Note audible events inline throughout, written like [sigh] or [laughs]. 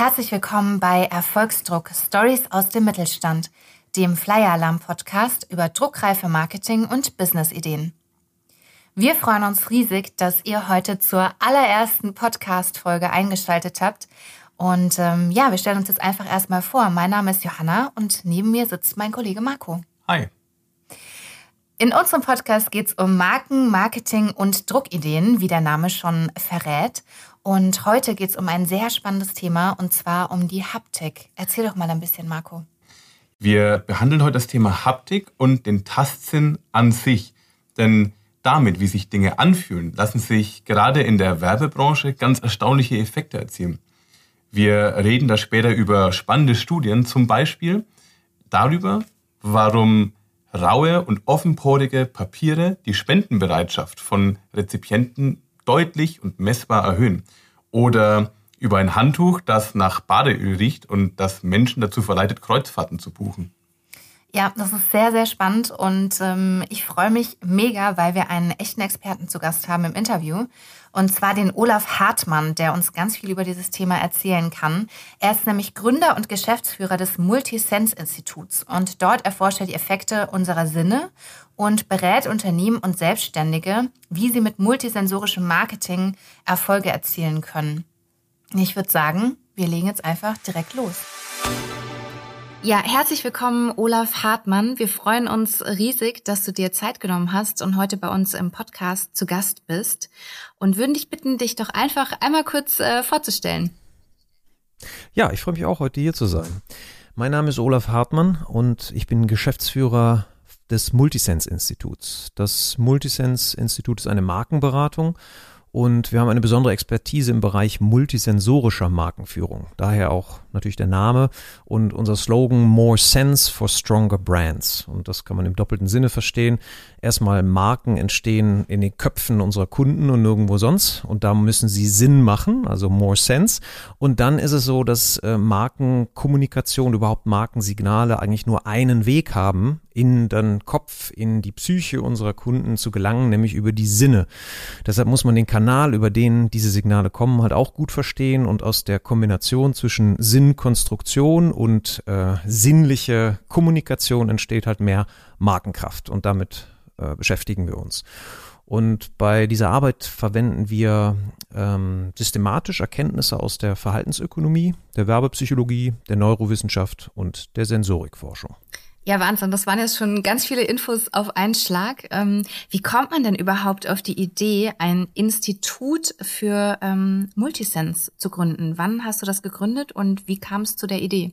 Herzlich willkommen bei Erfolgsdruck Stories aus dem Mittelstand, dem Flyer Alarm Podcast über druckreife Marketing und Business-Ideen. Wir freuen uns riesig, dass ihr heute zur allerersten Podcast-Folge eingeschaltet habt. Und ähm, ja, wir stellen uns jetzt einfach erstmal vor. Mein Name ist Johanna und neben mir sitzt mein Kollege Marco. Hi. In unserem Podcast geht es um Marken, Marketing und Druckideen, wie der Name schon verrät. Und heute geht es um ein sehr spannendes Thema und zwar um die Haptik. Erzähl doch mal ein bisschen, Marco. Wir behandeln heute das Thema Haptik und den Tastsinn an sich. Denn damit, wie sich Dinge anfühlen, lassen sich gerade in der Werbebranche ganz erstaunliche Effekte erzielen. Wir reden da später über spannende Studien, zum Beispiel darüber, warum raue und offenporige Papiere die Spendenbereitschaft von Rezipienten deutlich und messbar erhöhen. Oder über ein Handtuch, das nach Badeöl riecht und das Menschen dazu verleitet, Kreuzfahrten zu buchen. Ja, das ist sehr, sehr spannend und ähm, ich freue mich mega, weil wir einen echten Experten zu Gast haben im Interview. Und zwar den Olaf Hartmann, der uns ganz viel über dieses Thema erzählen kann. Er ist nämlich Gründer und Geschäftsführer des Multisense-Instituts und dort erforscht er die Effekte unserer Sinne und berät Unternehmen und Selbstständige, wie sie mit multisensorischem Marketing Erfolge erzielen können. Ich würde sagen, wir legen jetzt einfach direkt los. Ja, herzlich willkommen, Olaf Hartmann. Wir freuen uns riesig, dass du dir Zeit genommen hast und heute bei uns im Podcast zu Gast bist und würden dich bitten, dich doch einfach einmal kurz äh, vorzustellen. Ja, ich freue mich auch, heute hier zu sein. Mein Name ist Olaf Hartmann und ich bin Geschäftsführer des Multisense Instituts. Das Multisense Institut ist eine Markenberatung und wir haben eine besondere Expertise im Bereich multisensorischer Markenführung. Daher auch natürlich der Name und unser Slogan More Sense for Stronger Brands. Und das kann man im doppelten Sinne verstehen. Erstmal Marken entstehen in den Köpfen unserer Kunden und nirgendwo sonst. Und da müssen sie Sinn machen, also More Sense. Und dann ist es so, dass äh, Markenkommunikation, überhaupt Markensignale eigentlich nur einen Weg haben, in den Kopf, in die Psyche unserer Kunden zu gelangen, nämlich über die Sinne. Deshalb muss man den Kanal, über den diese Signale kommen, halt auch gut verstehen und aus der Kombination zwischen Sinnkonstruktion und äh, sinnliche Kommunikation entsteht halt mehr Markenkraft und damit äh, beschäftigen wir uns. Und bei dieser Arbeit verwenden wir ähm, systematisch Erkenntnisse aus der Verhaltensökonomie, der Werbepsychologie, der Neurowissenschaft und der Sensorikforschung. Ja, Wahnsinn. Das waren jetzt schon ganz viele Infos auf einen Schlag. Ähm, wie kommt man denn überhaupt auf die Idee, ein Institut für ähm, Multisense zu gründen? Wann hast du das gegründet und wie kam es zu der Idee?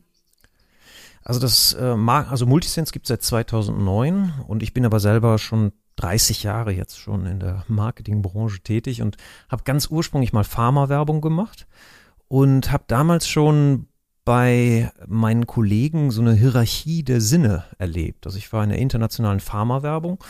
Also das äh, also Multisense gibt es seit 2009 und ich bin aber selber schon 30 Jahre jetzt schon in der Marketingbranche tätig und habe ganz ursprünglich mal Pharma-Werbung gemacht und habe damals schon bei meinen Kollegen so eine Hierarchie der Sinne erlebt. Also ich war in der internationalen Pharmawerbung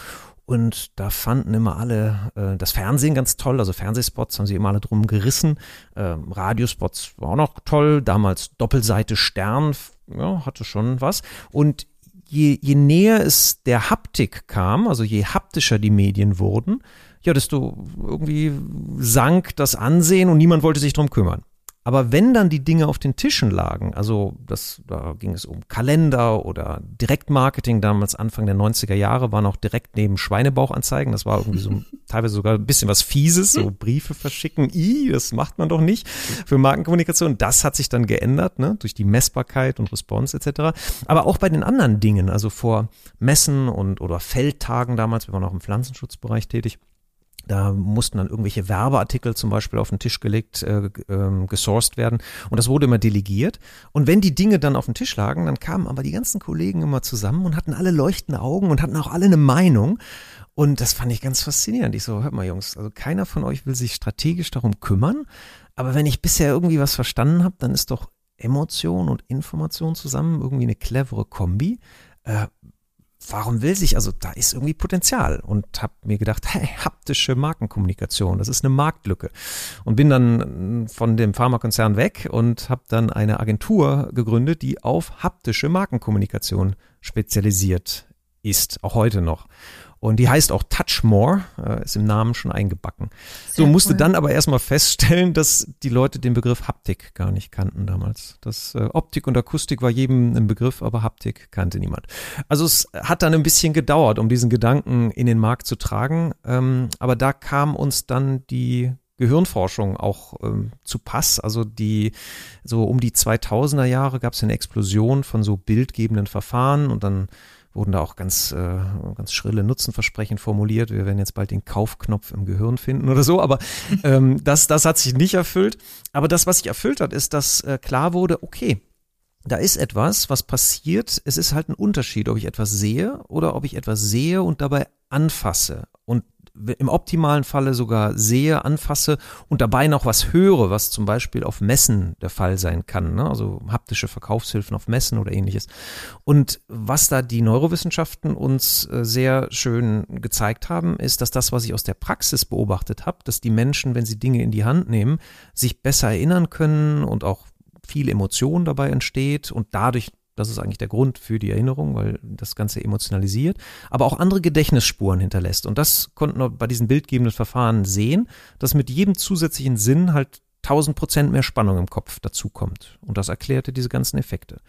und da fanden immer alle äh, das Fernsehen ganz toll, also Fernsehspots haben sie immer alle drum gerissen. Ähm, Radiospots war auch noch toll, damals Doppelseite Stern, ja, hatte schon was. Und je, je näher es der Haptik kam, also je haptischer die Medien wurden, ja, desto irgendwie sank das Ansehen und niemand wollte sich drum kümmern. Aber wenn dann die Dinge auf den Tischen lagen, also das, da ging es um Kalender oder Direktmarketing, damals Anfang der 90er Jahre, waren auch direkt neben Schweinebauchanzeigen. Das war irgendwie so [laughs] teilweise sogar ein bisschen was Fieses, so Briefe verschicken. I, das macht man doch nicht für Markenkommunikation. Das hat sich dann geändert, ne, durch die Messbarkeit und Response etc. Aber auch bei den anderen Dingen, also vor Messen und oder Feldtagen damals, wir waren auch im Pflanzenschutzbereich tätig da mussten dann irgendwelche Werbeartikel zum Beispiel auf den Tisch gelegt, äh, äh, gesourced werden. Und das wurde immer delegiert. Und wenn die Dinge dann auf dem Tisch lagen, dann kamen aber die ganzen Kollegen immer zusammen und hatten alle leuchtende Augen und hatten auch alle eine Meinung. Und das fand ich ganz faszinierend. Ich so, hört mal Jungs, also keiner von euch will sich strategisch darum kümmern. Aber wenn ich bisher irgendwie was verstanden habe, dann ist doch Emotion und Information zusammen irgendwie eine clevere Kombi. Äh, warum will sich, also da ist irgendwie Potenzial und habe mir gedacht, hey, haptische Markenkommunikation, das ist eine Marktlücke und bin dann von dem Pharmakonzern weg und habe dann eine Agentur gegründet, die auf haptische Markenkommunikation spezialisiert ist, auch heute noch. Und die heißt auch Touch More, äh, ist im Namen schon eingebacken. Sehr so musste cool. dann aber erstmal feststellen, dass die Leute den Begriff Haptik gar nicht kannten damals. Das äh, Optik und Akustik war jedem ein Begriff, aber Haptik kannte niemand. Also es hat dann ein bisschen gedauert, um diesen Gedanken in den Markt zu tragen. Ähm, aber da kam uns dann die Gehirnforschung auch ähm, zu Pass. Also die so um die 2000er Jahre gab es eine Explosion von so bildgebenden Verfahren und dann wurden da auch ganz, äh, ganz schrille Nutzenversprechen formuliert. Wir werden jetzt bald den Kaufknopf im Gehirn finden oder so, aber [laughs] ähm, das, das hat sich nicht erfüllt. Aber das, was sich erfüllt hat, ist, dass äh, klar wurde, okay, da ist etwas, was passiert. Es ist halt ein Unterschied, ob ich etwas sehe oder ob ich etwas sehe und dabei anfasse. Und im optimalen Falle sogar sehe, anfasse und dabei noch was höre, was zum Beispiel auf Messen der Fall sein kann, ne? also haptische Verkaufshilfen auf Messen oder ähnliches. Und was da die Neurowissenschaften uns äh, sehr schön gezeigt haben, ist, dass das, was ich aus der Praxis beobachtet habe, dass die Menschen, wenn sie Dinge in die Hand nehmen, sich besser erinnern können und auch viel Emotion dabei entsteht und dadurch das ist eigentlich der Grund für die Erinnerung, weil das Ganze emotionalisiert, aber auch andere Gedächtnisspuren hinterlässt. Und das konnten wir bei diesen bildgebenden Verfahren sehen, dass mit jedem zusätzlichen Sinn halt 1000 Prozent mehr Spannung im Kopf dazukommt. Und das erklärte diese ganzen Effekte.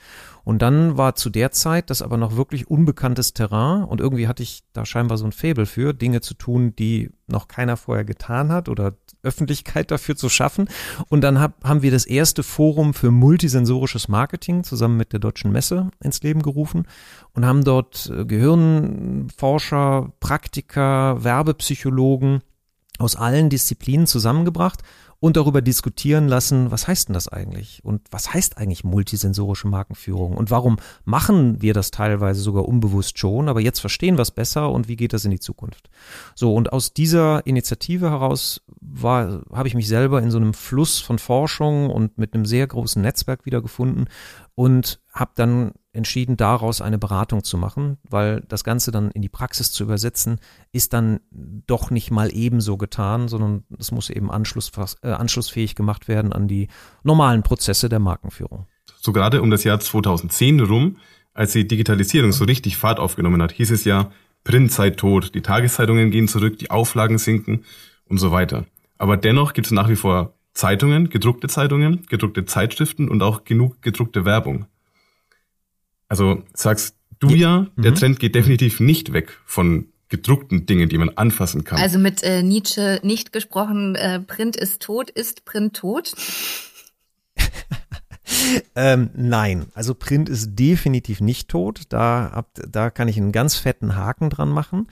Und dann war zu der Zeit das aber noch wirklich unbekanntes Terrain und irgendwie hatte ich da scheinbar so ein Faible für, Dinge zu tun, die noch keiner vorher getan hat oder Öffentlichkeit dafür zu schaffen. Und dann hab, haben wir das erste Forum für multisensorisches Marketing zusammen mit der Deutschen Messe ins Leben gerufen und haben dort äh, Gehirnforscher, Praktiker, Werbepsychologen aus allen Disziplinen zusammengebracht und darüber diskutieren lassen, was heißt denn das eigentlich? Und was heißt eigentlich multisensorische Markenführung? Und warum machen wir das teilweise sogar unbewusst schon, aber jetzt verstehen wir es besser und wie geht das in die Zukunft? So, und aus dieser Initiative heraus war, habe ich mich selber in so einem Fluss von Forschung und mit einem sehr großen Netzwerk wiedergefunden und habe dann entschieden, daraus eine Beratung zu machen, weil das Ganze dann in die Praxis zu übersetzen, ist dann doch nicht mal ebenso getan, sondern es muss eben Anschluss, äh, anschlussfähig gemacht werden an die normalen Prozesse der Markenführung. So gerade um das Jahr 2010 rum, als die Digitalisierung so richtig Fahrt aufgenommen hat, hieß es ja, Printzeit tot, die Tageszeitungen gehen zurück, die Auflagen sinken und so weiter. Aber dennoch gibt es nach wie vor Zeitungen, gedruckte Zeitungen, gedruckte Zeitschriften und auch genug gedruckte Werbung. Also sagst du ja, der mhm. Trend geht definitiv nicht weg von gedruckten Dingen, die man anfassen kann. Also mit äh, Nietzsche nicht gesprochen, äh, Print ist tot, ist Print tot? [laughs] ähm, nein, also Print ist definitiv nicht tot. Da, ab, da kann ich einen ganz fetten Haken dran machen,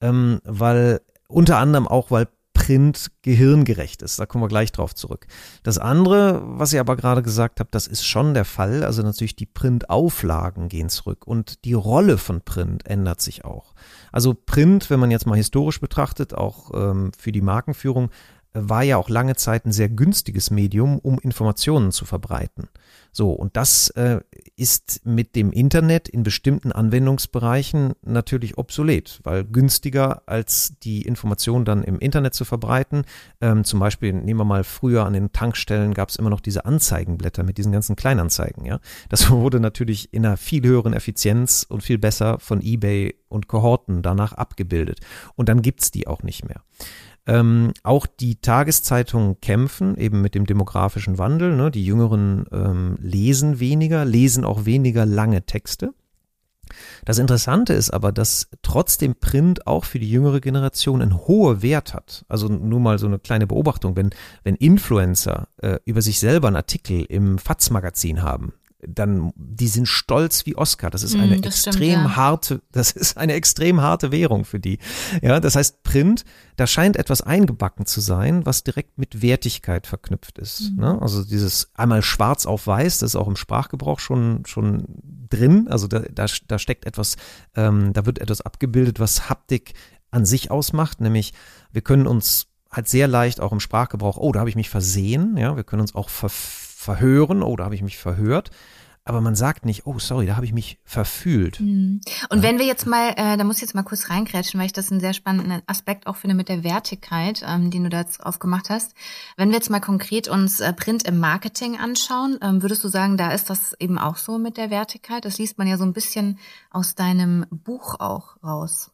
ähm, weil unter anderem auch, weil Print gehirngerecht ist. Da kommen wir gleich drauf zurück. Das andere, was ihr aber gerade gesagt habt, das ist schon der Fall. Also natürlich die Printauflagen gehen zurück und die Rolle von Print ändert sich auch. Also Print, wenn man jetzt mal historisch betrachtet, auch ähm, für die Markenführung, war ja auch lange Zeit ein sehr günstiges Medium, um Informationen zu verbreiten. So, und das äh, ist mit dem Internet in bestimmten Anwendungsbereichen natürlich obsolet, weil günstiger als die Information dann im Internet zu verbreiten. Ähm, zum Beispiel, nehmen wir mal früher an den Tankstellen gab es immer noch diese Anzeigenblätter mit diesen ganzen Kleinanzeigen, ja. Das [laughs] wurde natürlich in einer viel höheren Effizienz und viel besser von eBay und Kohorten danach abgebildet. Und dann gibt's die auch nicht mehr. Ähm, auch die Tageszeitungen kämpfen eben mit dem demografischen Wandel. Ne? Die Jüngeren ähm, lesen weniger, lesen auch weniger lange Texte. Das Interessante ist aber, dass trotzdem Print auch für die jüngere Generation einen hohen Wert hat. Also nur mal so eine kleine Beobachtung, wenn, wenn Influencer äh, über sich selber einen Artikel im FATS-Magazin haben, dann die sind stolz wie Oscar. Das ist hm, eine mm, das extrem stimmt, ja. harte, [laughs] das ist eine extrem harte Währung für die. Ja, das heißt Print, da scheint etwas eingebacken zu sein, was direkt mit Wertigkeit verknüpft ist. Mm. Ne? Also dieses einmal schwarz auf weiß, das ist auch im Sprachgebrauch schon schon drin. Also da da, da steckt etwas, ähm, da wird etwas abgebildet, was Haptik an sich ausmacht, nämlich wir können uns halt sehr leicht auch im Sprachgebrauch, oh, da habe ich mich versehen, ja, wir können uns auch ver verhören, oh, da habe ich mich verhört. Aber man sagt nicht, oh, sorry, da habe ich mich verfühlt. Mhm. Und ja. wenn wir jetzt mal, äh, da muss ich jetzt mal kurz reingrätschen, weil ich das einen sehr spannenden Aspekt auch finde mit der Wertigkeit, ähm, den du da jetzt aufgemacht hast. Wenn wir jetzt mal konkret uns äh, Print im Marketing anschauen, ähm, würdest du sagen, da ist das eben auch so mit der Wertigkeit? Das liest man ja so ein bisschen aus deinem Buch auch raus.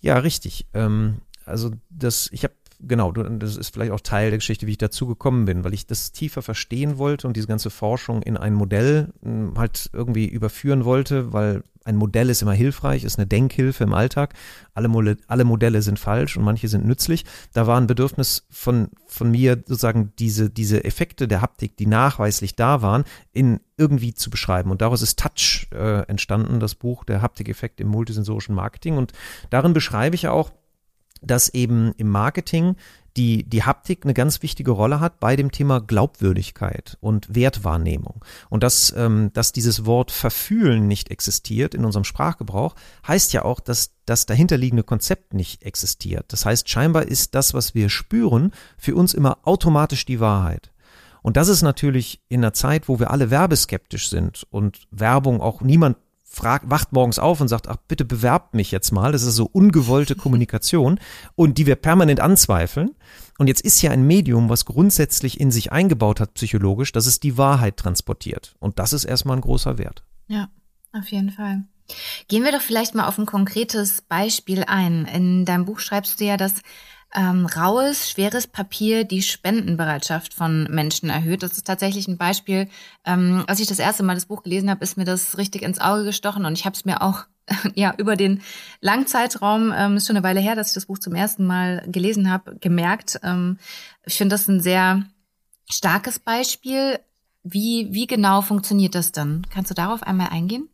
Ja, richtig. Ähm, also das, ich habe genau, das ist vielleicht auch Teil der Geschichte, wie ich dazu gekommen bin, weil ich das tiefer verstehen wollte und diese ganze Forschung in ein Modell hm, halt irgendwie überführen wollte, weil ein Modell ist immer hilfreich, ist eine Denkhilfe im Alltag. Alle, alle Modelle sind falsch und manche sind nützlich. Da war ein Bedürfnis von, von mir, sozusagen diese, diese Effekte der Haptik, die nachweislich da waren, in irgendwie zu beschreiben. Und daraus ist Touch äh, entstanden, das Buch Der Haptikeffekt im multisensorischen Marketing. Und darin beschreibe ich auch, dass eben im Marketing die, die Haptik eine ganz wichtige Rolle hat bei dem Thema Glaubwürdigkeit und Wertwahrnehmung. Und dass, ähm, dass dieses Wort verfühlen nicht existiert in unserem Sprachgebrauch, heißt ja auch, dass das dahinterliegende Konzept nicht existiert. Das heißt, scheinbar ist das, was wir spüren, für uns immer automatisch die Wahrheit. Und das ist natürlich in einer Zeit, wo wir alle werbeskeptisch sind und Werbung auch niemand fragt, wacht morgens auf und sagt, ach, bitte bewerbt mich jetzt mal. Das ist so ungewollte [laughs] Kommunikation und die wir permanent anzweifeln. Und jetzt ist ja ein Medium, was grundsätzlich in sich eingebaut hat, psychologisch, dass es die Wahrheit transportiert. Und das ist erstmal ein großer Wert. Ja, auf jeden Fall. Gehen wir doch vielleicht mal auf ein konkretes Beispiel ein. In deinem Buch schreibst du ja, dass ähm, raues, schweres Papier die Spendenbereitschaft von Menschen erhöht. Das ist tatsächlich ein Beispiel. Ähm, als ich das erste Mal das Buch gelesen habe, ist mir das richtig ins Auge gestochen und ich habe es mir auch [laughs] ja über den Langzeitraum, ähm, ist schon eine Weile her, dass ich das Buch zum ersten Mal gelesen habe, gemerkt. Ähm, ich finde das ein sehr starkes Beispiel. Wie, wie genau funktioniert das dann? Kannst du darauf einmal eingehen?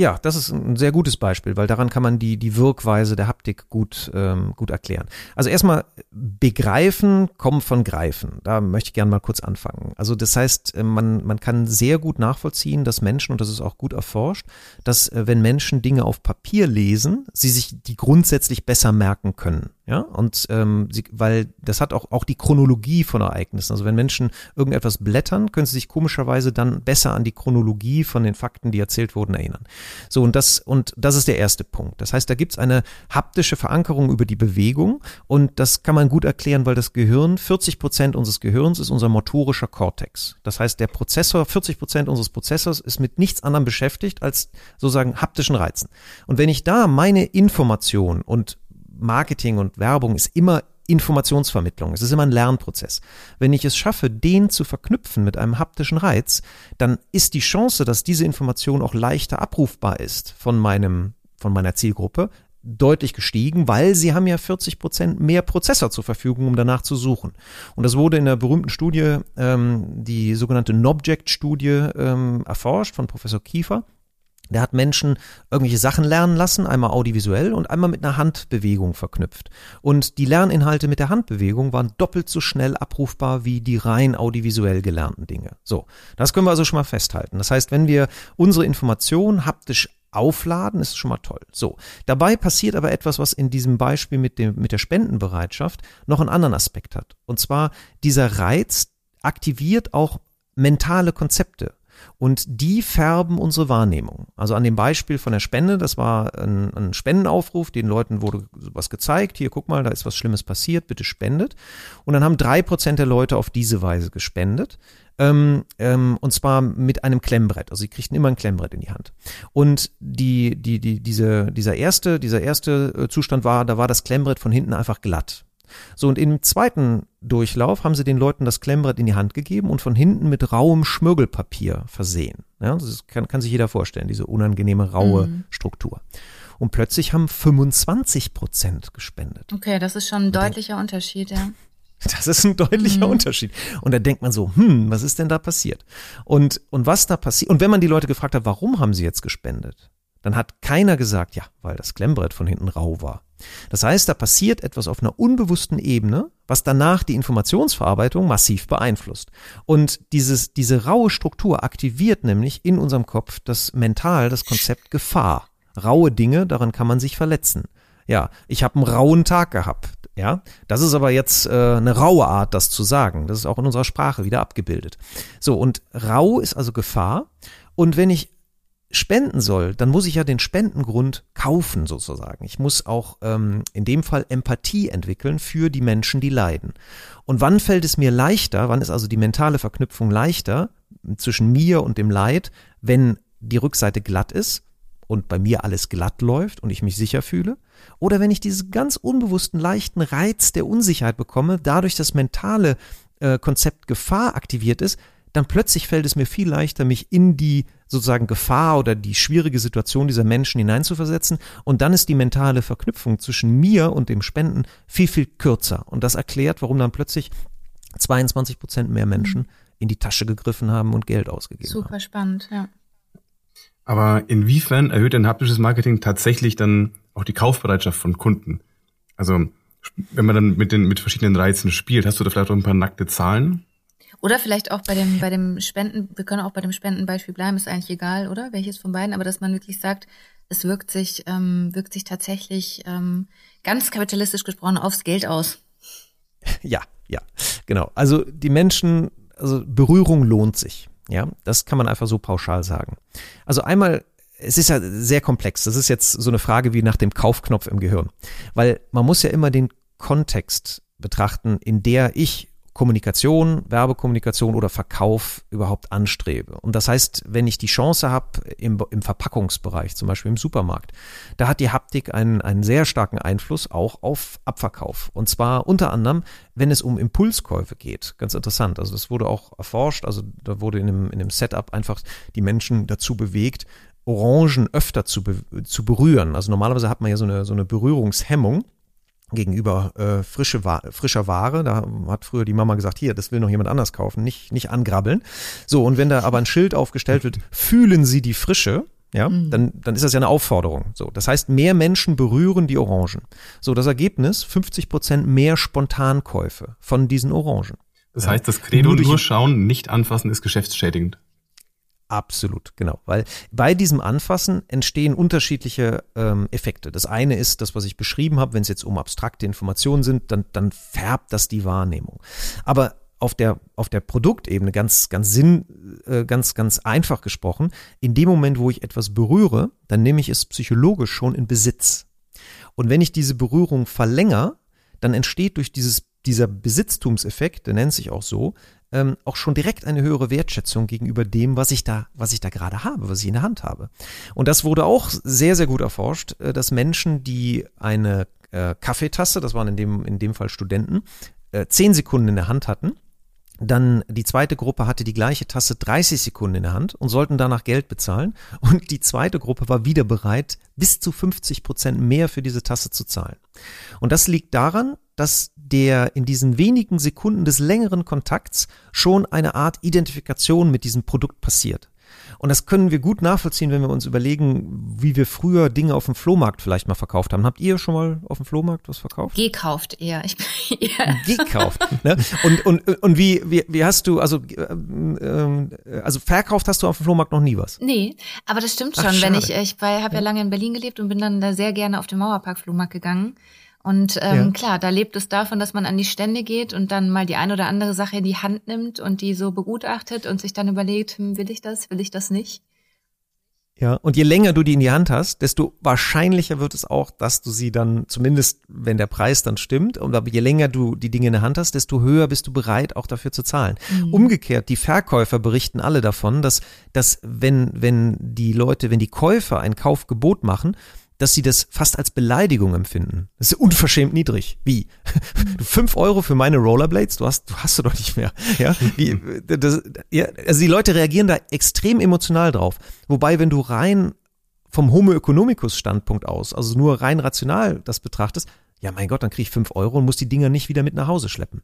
Ja, das ist ein sehr gutes Beispiel, weil daran kann man die, die Wirkweise der Haptik gut, ähm, gut erklären. Also erstmal begreifen kommt von greifen. Da möchte ich gerne mal kurz anfangen. Also das heißt, äh, man, man kann sehr gut nachvollziehen, dass Menschen, und das ist auch gut erforscht, dass äh, wenn Menschen Dinge auf Papier lesen, sie sich die grundsätzlich besser merken können. Ja, und ähm, sie, weil das hat auch, auch die Chronologie von Ereignissen. Also wenn Menschen irgendetwas blättern, können sie sich komischerweise dann besser an die Chronologie von den Fakten, die erzählt wurden, erinnern. So, und das, und das ist der erste Punkt. Das heißt, da gibt's eine haptische Verankerung über die Bewegung und das kann man gut erklären, weil das Gehirn, 40 Prozent unseres Gehirns ist unser motorischer Kortex. Das heißt, der Prozessor, 40 Prozent unseres Prozessors ist mit nichts anderem beschäftigt als sozusagen haptischen Reizen. Und wenn ich da meine Information und Marketing und Werbung ist immer Informationsvermittlung. Es ist immer ein Lernprozess. Wenn ich es schaffe, den zu verknüpfen mit einem haptischen Reiz, dann ist die Chance, dass diese Information auch leichter abrufbar ist von meinem, von meiner Zielgruppe, deutlich gestiegen, weil sie haben ja 40 Prozent mehr Prozessor zur Verfügung, um danach zu suchen. Und das wurde in der berühmten Studie, ähm, die sogenannte Nobject-Studie, ähm, erforscht von Professor Kiefer. Der hat Menschen irgendwelche Sachen lernen lassen, einmal audiovisuell und einmal mit einer Handbewegung verknüpft. Und die Lerninhalte mit der Handbewegung waren doppelt so schnell abrufbar wie die rein audiovisuell gelernten Dinge. So, das können wir also schon mal festhalten. Das heißt, wenn wir unsere Information haptisch aufladen, ist schon mal toll. So, dabei passiert aber etwas, was in diesem Beispiel mit, dem, mit der Spendenbereitschaft noch einen anderen Aspekt hat. Und zwar dieser Reiz aktiviert auch mentale Konzepte. Und die färben unsere Wahrnehmung. Also an dem Beispiel von der Spende, das war ein, ein, Spendenaufruf, den Leuten wurde was gezeigt, hier guck mal, da ist was Schlimmes passiert, bitte spendet. Und dann haben drei Prozent der Leute auf diese Weise gespendet. Ähm, ähm, und zwar mit einem Klemmbrett. Also sie kriegten immer ein Klemmbrett in die Hand. Und die, die, die, diese, dieser erste, dieser erste äh, Zustand war, da war das Klemmbrett von hinten einfach glatt. So, und im zweiten Durchlauf haben sie den Leuten das Klemmbrett in die Hand gegeben und von hinten mit rauem Schmirgelpapier versehen. Ja, das kann, kann sich jeder vorstellen, diese unangenehme raue mhm. Struktur. Und plötzlich haben 25 Prozent gespendet. Okay, das ist schon ein deutlicher und Unterschied, ja. Das ist ein deutlicher mhm. Unterschied. Und da denkt man so, hm, was ist denn da passiert? Und, und was da passiert, und wenn man die Leute gefragt hat, warum haben sie jetzt gespendet? Dann hat keiner gesagt, ja, weil das Klemmbrett von hinten rau war. Das heißt, da passiert etwas auf einer unbewussten Ebene, was danach die Informationsverarbeitung massiv beeinflusst. Und dieses, diese raue Struktur aktiviert nämlich in unserem Kopf das mental das Konzept Gefahr. Raue Dinge, daran kann man sich verletzen. Ja, ich habe einen rauen Tag gehabt. Ja, das ist aber jetzt äh, eine raue Art, das zu sagen. Das ist auch in unserer Sprache wieder abgebildet. So, und rau ist also Gefahr. Und wenn ich spenden soll, dann muss ich ja den Spendengrund kaufen sozusagen. Ich muss auch ähm, in dem Fall Empathie entwickeln für die Menschen, die leiden. Und wann fällt es mir leichter, wann ist also die mentale Verknüpfung leichter zwischen mir und dem Leid, wenn die Rückseite glatt ist und bei mir alles glatt läuft und ich mich sicher fühle, oder wenn ich diesen ganz unbewussten leichten Reiz der Unsicherheit bekomme, dadurch das mentale äh, Konzept Gefahr aktiviert ist, dann plötzlich fällt es mir viel leichter, mich in die sozusagen Gefahr oder die schwierige Situation dieser Menschen hineinzuversetzen. Und dann ist die mentale Verknüpfung zwischen mir und dem Spenden viel, viel kürzer. Und das erklärt, warum dann plötzlich 22 Prozent mehr Menschen in die Tasche gegriffen haben und Geld ausgegeben Super haben. Super spannend, ja. Aber inwiefern erhöht ein haptisches Marketing tatsächlich dann auch die Kaufbereitschaft von Kunden? Also wenn man dann mit den mit verschiedenen Reizen spielt, hast du da vielleicht auch ein paar nackte Zahlen? Oder vielleicht auch bei dem, bei dem Spenden, wir können auch bei dem Spendenbeispiel bleiben, ist eigentlich egal, oder? Welches von beiden, aber dass man wirklich sagt, es wirkt sich, ähm, wirkt sich tatsächlich ähm, ganz kapitalistisch gesprochen aufs Geld aus. [laughs] Ja, ja, genau. Also die Menschen, also Berührung lohnt sich. Ja, das kann man einfach so pauschal sagen. Also einmal es ist ja sehr komplex. Das ist jetzt so eine Frage wie nach dem Kaufknopf im Gehirn. Weil man muss ja immer den Kontext betrachten, in der ich Kommunikation, Werbekommunikation oder Verkauf überhaupt anstrebe. Und das heißt, wenn ich die Chance habe im, im Verpackungsbereich, zum Beispiel im Supermarkt, da hat die Haptik einen, einen sehr starken Einfluss auch auf Abverkauf. Und zwar unter anderem, wenn es um Impulskäufe geht. Ganz interessant. Also das wurde auch erforscht. Also da wurde in einem, in einem Setup einfach die Menschen dazu bewegt, Orangen öfter zu, be zu berühren. Also normalerweise hat man ja so eine, so eine Berührungshemmung gegenüber äh, frische Ware, frischer Ware. Da hat früher die Mama gesagt, hier, das will noch jemand anders kaufen, nicht, nicht angrabbeln. So, und wenn da aber ein Schild aufgestellt wird, [laughs] fühlen Sie die Frische, ja, mhm. dann, dann ist das ja eine Aufforderung. So, das heißt, mehr Menschen berühren die Orangen. So, das Ergebnis, 50 Prozent mehr Spontankäufe von diesen Orangen. Das heißt, das Credo nur, nur schauen, nicht anfassen ist geschäftsschädigend. Absolut, genau. Weil bei diesem Anfassen entstehen unterschiedliche ähm, Effekte. Das eine ist das, was ich beschrieben habe, wenn es jetzt um abstrakte Informationen sind, dann, dann färbt das die Wahrnehmung. Aber auf der, auf der Produktebene ganz, ganz sinn, äh, ganz, ganz einfach gesprochen, in dem Moment, wo ich etwas berühre, dann nehme ich es psychologisch schon in Besitz. Und wenn ich diese Berührung verlängere, dann entsteht durch dieses dieser Besitztumseffekt, der nennt sich auch so, ähm, auch schon direkt eine höhere Wertschätzung gegenüber dem, was ich da, was ich da gerade habe, was ich in der Hand habe. Und das wurde auch sehr, sehr gut erforscht, äh, dass Menschen, die eine äh, Kaffeetasse, das waren in dem, in dem Fall Studenten, äh, zehn Sekunden in der Hand hatten, dann die zweite Gruppe hatte die gleiche Tasse 30 Sekunden in der Hand und sollten danach Geld bezahlen. Und die zweite Gruppe war wieder bereit, bis zu 50 Prozent mehr für diese Tasse zu zahlen. Und das liegt daran, dass der in diesen wenigen Sekunden des längeren Kontakts schon eine Art Identifikation mit diesem Produkt passiert. Und das können wir gut nachvollziehen, wenn wir uns überlegen, wie wir früher Dinge auf dem Flohmarkt vielleicht mal verkauft haben. Habt ihr schon mal auf dem Flohmarkt was verkauft? Gekauft eher. Ich, [laughs] eher. Gekauft. Ne? Und, und, und wie, wie, wie hast du, also, ähm, also verkauft hast du auf dem Flohmarkt noch nie was? Nee, aber das stimmt schon. Ach, wenn ich, ich habe ja lange in Berlin gelebt und bin dann da sehr gerne auf den Mauerpark-Flohmarkt gegangen. Und ähm, ja. klar, da lebt es davon, dass man an die Stände geht und dann mal die ein oder andere Sache in die Hand nimmt und die so begutachtet und sich dann überlegt, hm, will ich das, will ich das nicht? Ja, und je länger du die in die Hand hast, desto wahrscheinlicher wird es auch, dass du sie dann, zumindest wenn der Preis dann stimmt, und aber je länger du die Dinge in der Hand hast, desto höher bist du bereit, auch dafür zu zahlen. Mhm. Umgekehrt, die Verkäufer berichten alle davon, dass, dass wenn, wenn die Leute, wenn die Käufer ein Kaufgebot machen, dass sie das fast als Beleidigung empfinden. Das ist unverschämt niedrig. Wie? Du [laughs] fünf Euro für meine Rollerblades? Du hast, du hast du doch nicht mehr. Ja, Wie, das, ja, also die Leute reagieren da extrem emotional drauf. Wobei, wenn du rein vom Homo economicus Standpunkt aus, also nur rein rational das betrachtest, ja, mein Gott, dann kriege ich fünf Euro und muss die Dinger nicht wieder mit nach Hause schleppen.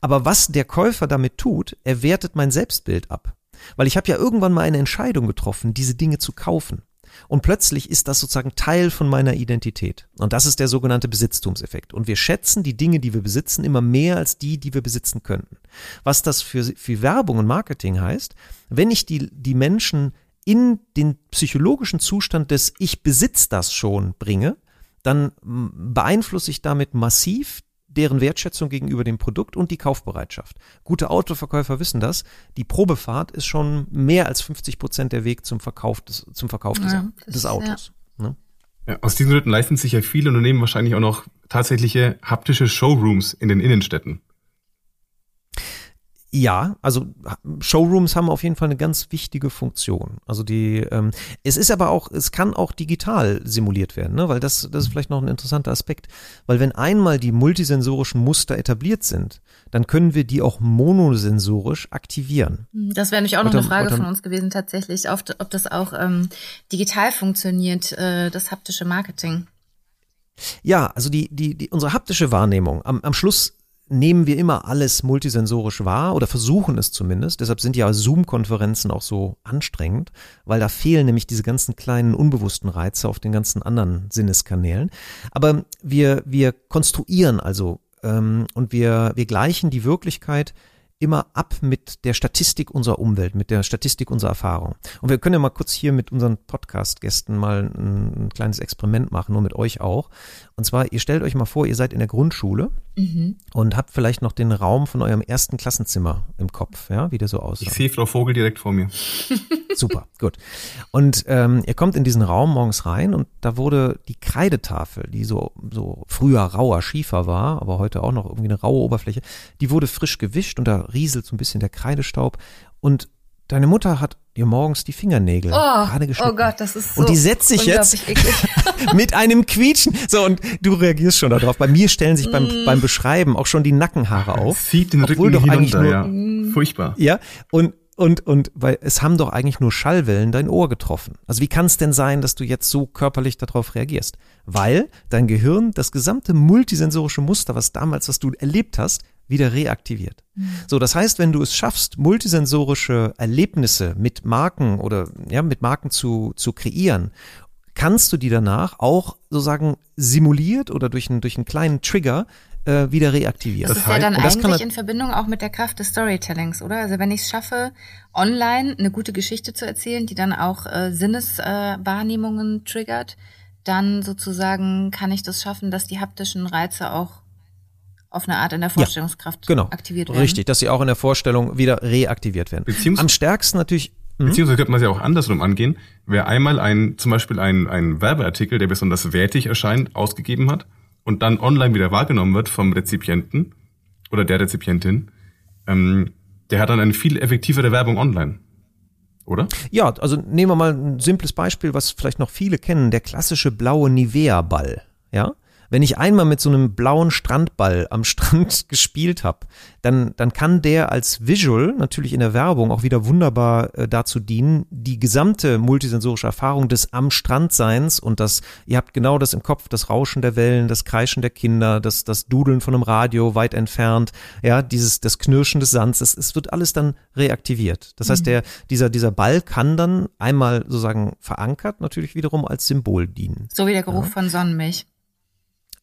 Aber was der Käufer damit tut, er wertet mein Selbstbild ab. Weil ich habe ja irgendwann mal eine Entscheidung getroffen, diese Dinge zu kaufen. Und plötzlich ist das sozusagen Teil von meiner Identität. Und das ist der sogenannte Besitztumseffekt. Und wir schätzen die Dinge, die wir besitzen, immer mehr als die, die wir besitzen könnten. Was das für, für Werbung und Marketing heißt, wenn ich die, die Menschen in den psychologischen Zustand des Ich besitz das schon bringe, dann beeinflusse ich damit massiv deren Wertschätzung gegenüber dem Produkt und die Kaufbereitschaft. Gute Autoverkäufer wissen das. Die Probefahrt ist schon mehr als 50 Prozent der Weg zum Verkauf des, zum Verkauf des, ja, des Autos. Ja. Ne? Ja, aus diesen Gründen leisten sich ja viele Unternehmen wahrscheinlich auch noch tatsächliche haptische Showrooms in den Innenstädten. Ja, also Showrooms haben auf jeden Fall eine ganz wichtige Funktion. Also die, ähm, es ist aber auch, es kann auch digital simuliert werden, ne? weil das, das ist vielleicht noch ein interessanter Aspekt. Weil wenn einmal die multisensorischen Muster etabliert sind, dann können wir die auch monosensorisch aktivieren. Hm, das wäre nämlich auch noch dann, eine Frage dann, von uns gewesen tatsächlich, ob, ob das auch ähm, digital funktioniert, äh, das haptische Marketing. Ja, also die, die, die, unsere haptische Wahrnehmung am, am Schluss nehmen wir immer alles multisensorisch wahr oder versuchen es zumindest. Deshalb sind ja Zoom-Konferenzen auch so anstrengend, weil da fehlen nämlich diese ganzen kleinen unbewussten Reize auf den ganzen anderen Sinneskanälen. Aber wir, wir konstruieren also ähm, und wir, wir gleichen die Wirklichkeit immer ab mit der Statistik unserer Umwelt, mit der Statistik unserer Erfahrung. Und wir können ja mal kurz hier mit unseren Podcast-Gästen mal ein, ein, kleines Experiment machen, nur mit euch auch. Und zwar, ihr stellt euch mal vor, ihr seid in der Grundschule mhm. und habt vielleicht noch den Raum von eurem ersten Klassenzimmer im Kopf, ja, wie der so aussieht. Ich sehe Frau Vogel direkt vor mir. [laughs] Super, gut. Und ähm, ihr kommt in diesen Raum morgens rein und da wurde die Kreidetafel, die so, so früher rauer Schiefer war, aber heute auch noch irgendwie eine raue Oberfläche, die wurde frisch gewischt und da rieselt so ein bisschen der Kreidestaub. Und deine Mutter hat dir morgens die Fingernägel oh, gerade geschnitten. Oh Gott, das ist so Und die setzt sich jetzt [laughs] mit einem Quietschen. So, und du reagierst schon darauf. Bei mir stellen sich beim, mm. beim Beschreiben auch schon die Nackenhaare auf. Sieht den Rücken doch hinunter, nur, ja. Furchtbar. Ja, und und, und weil es haben doch eigentlich nur Schallwellen dein Ohr getroffen. Also wie kann es denn sein, dass du jetzt so körperlich darauf reagierst? Weil dein Gehirn das gesamte multisensorische Muster, was damals, was du erlebt hast, wieder reaktiviert. Mhm. So, das heißt, wenn du es schaffst, multisensorische Erlebnisse mit Marken oder ja, mit Marken zu, zu kreieren, kannst du die danach auch sozusagen simuliert oder durch einen, durch einen kleinen Trigger äh, wieder reaktivieren. Das, ist ja dann eigentlich in Verbindung auch mit der Kraft des Storytellings, oder? Also wenn ich es schaffe, online eine gute Geschichte zu erzählen, die dann auch äh, Sinneswahrnehmungen äh, triggert, dann sozusagen kann ich das schaffen, dass die haptischen Reize auch auf eine Art in der Vorstellungskraft ja, genau, aktiviert werden. Richtig, dass sie auch in der Vorstellung wieder reaktiviert werden. Beziehungs Am stärksten natürlich. Mh? Beziehungsweise könnte man sie auch andersrum angehen. Wer einmal ein, zum Beispiel ein, ein Werbeartikel, der besonders wertig erscheint, ausgegeben hat und dann online wieder wahrgenommen wird vom Rezipienten oder der Rezipientin, ähm, der hat dann eine viel effektivere Werbung online. Oder? Ja, also nehmen wir mal ein simples Beispiel, was vielleicht noch viele kennen, der klassische blaue Nivea-Ball. Ja, wenn ich einmal mit so einem blauen Strandball am Strand [laughs] gespielt habe, dann, dann kann der als Visual natürlich in der Werbung auch wieder wunderbar äh, dazu dienen, die gesamte multisensorische Erfahrung des am Strandseins und das, ihr habt genau das im Kopf, das Rauschen der Wellen, das Kreischen der Kinder, das, das Dudeln von einem Radio weit entfernt, ja, dieses, das Knirschen des Sands, es, es wird alles dann reaktiviert. Das heißt, mhm. der, dieser, dieser Ball kann dann einmal sozusagen verankert natürlich wiederum als Symbol dienen. So wie der Geruch ja. von Sonnenmilch.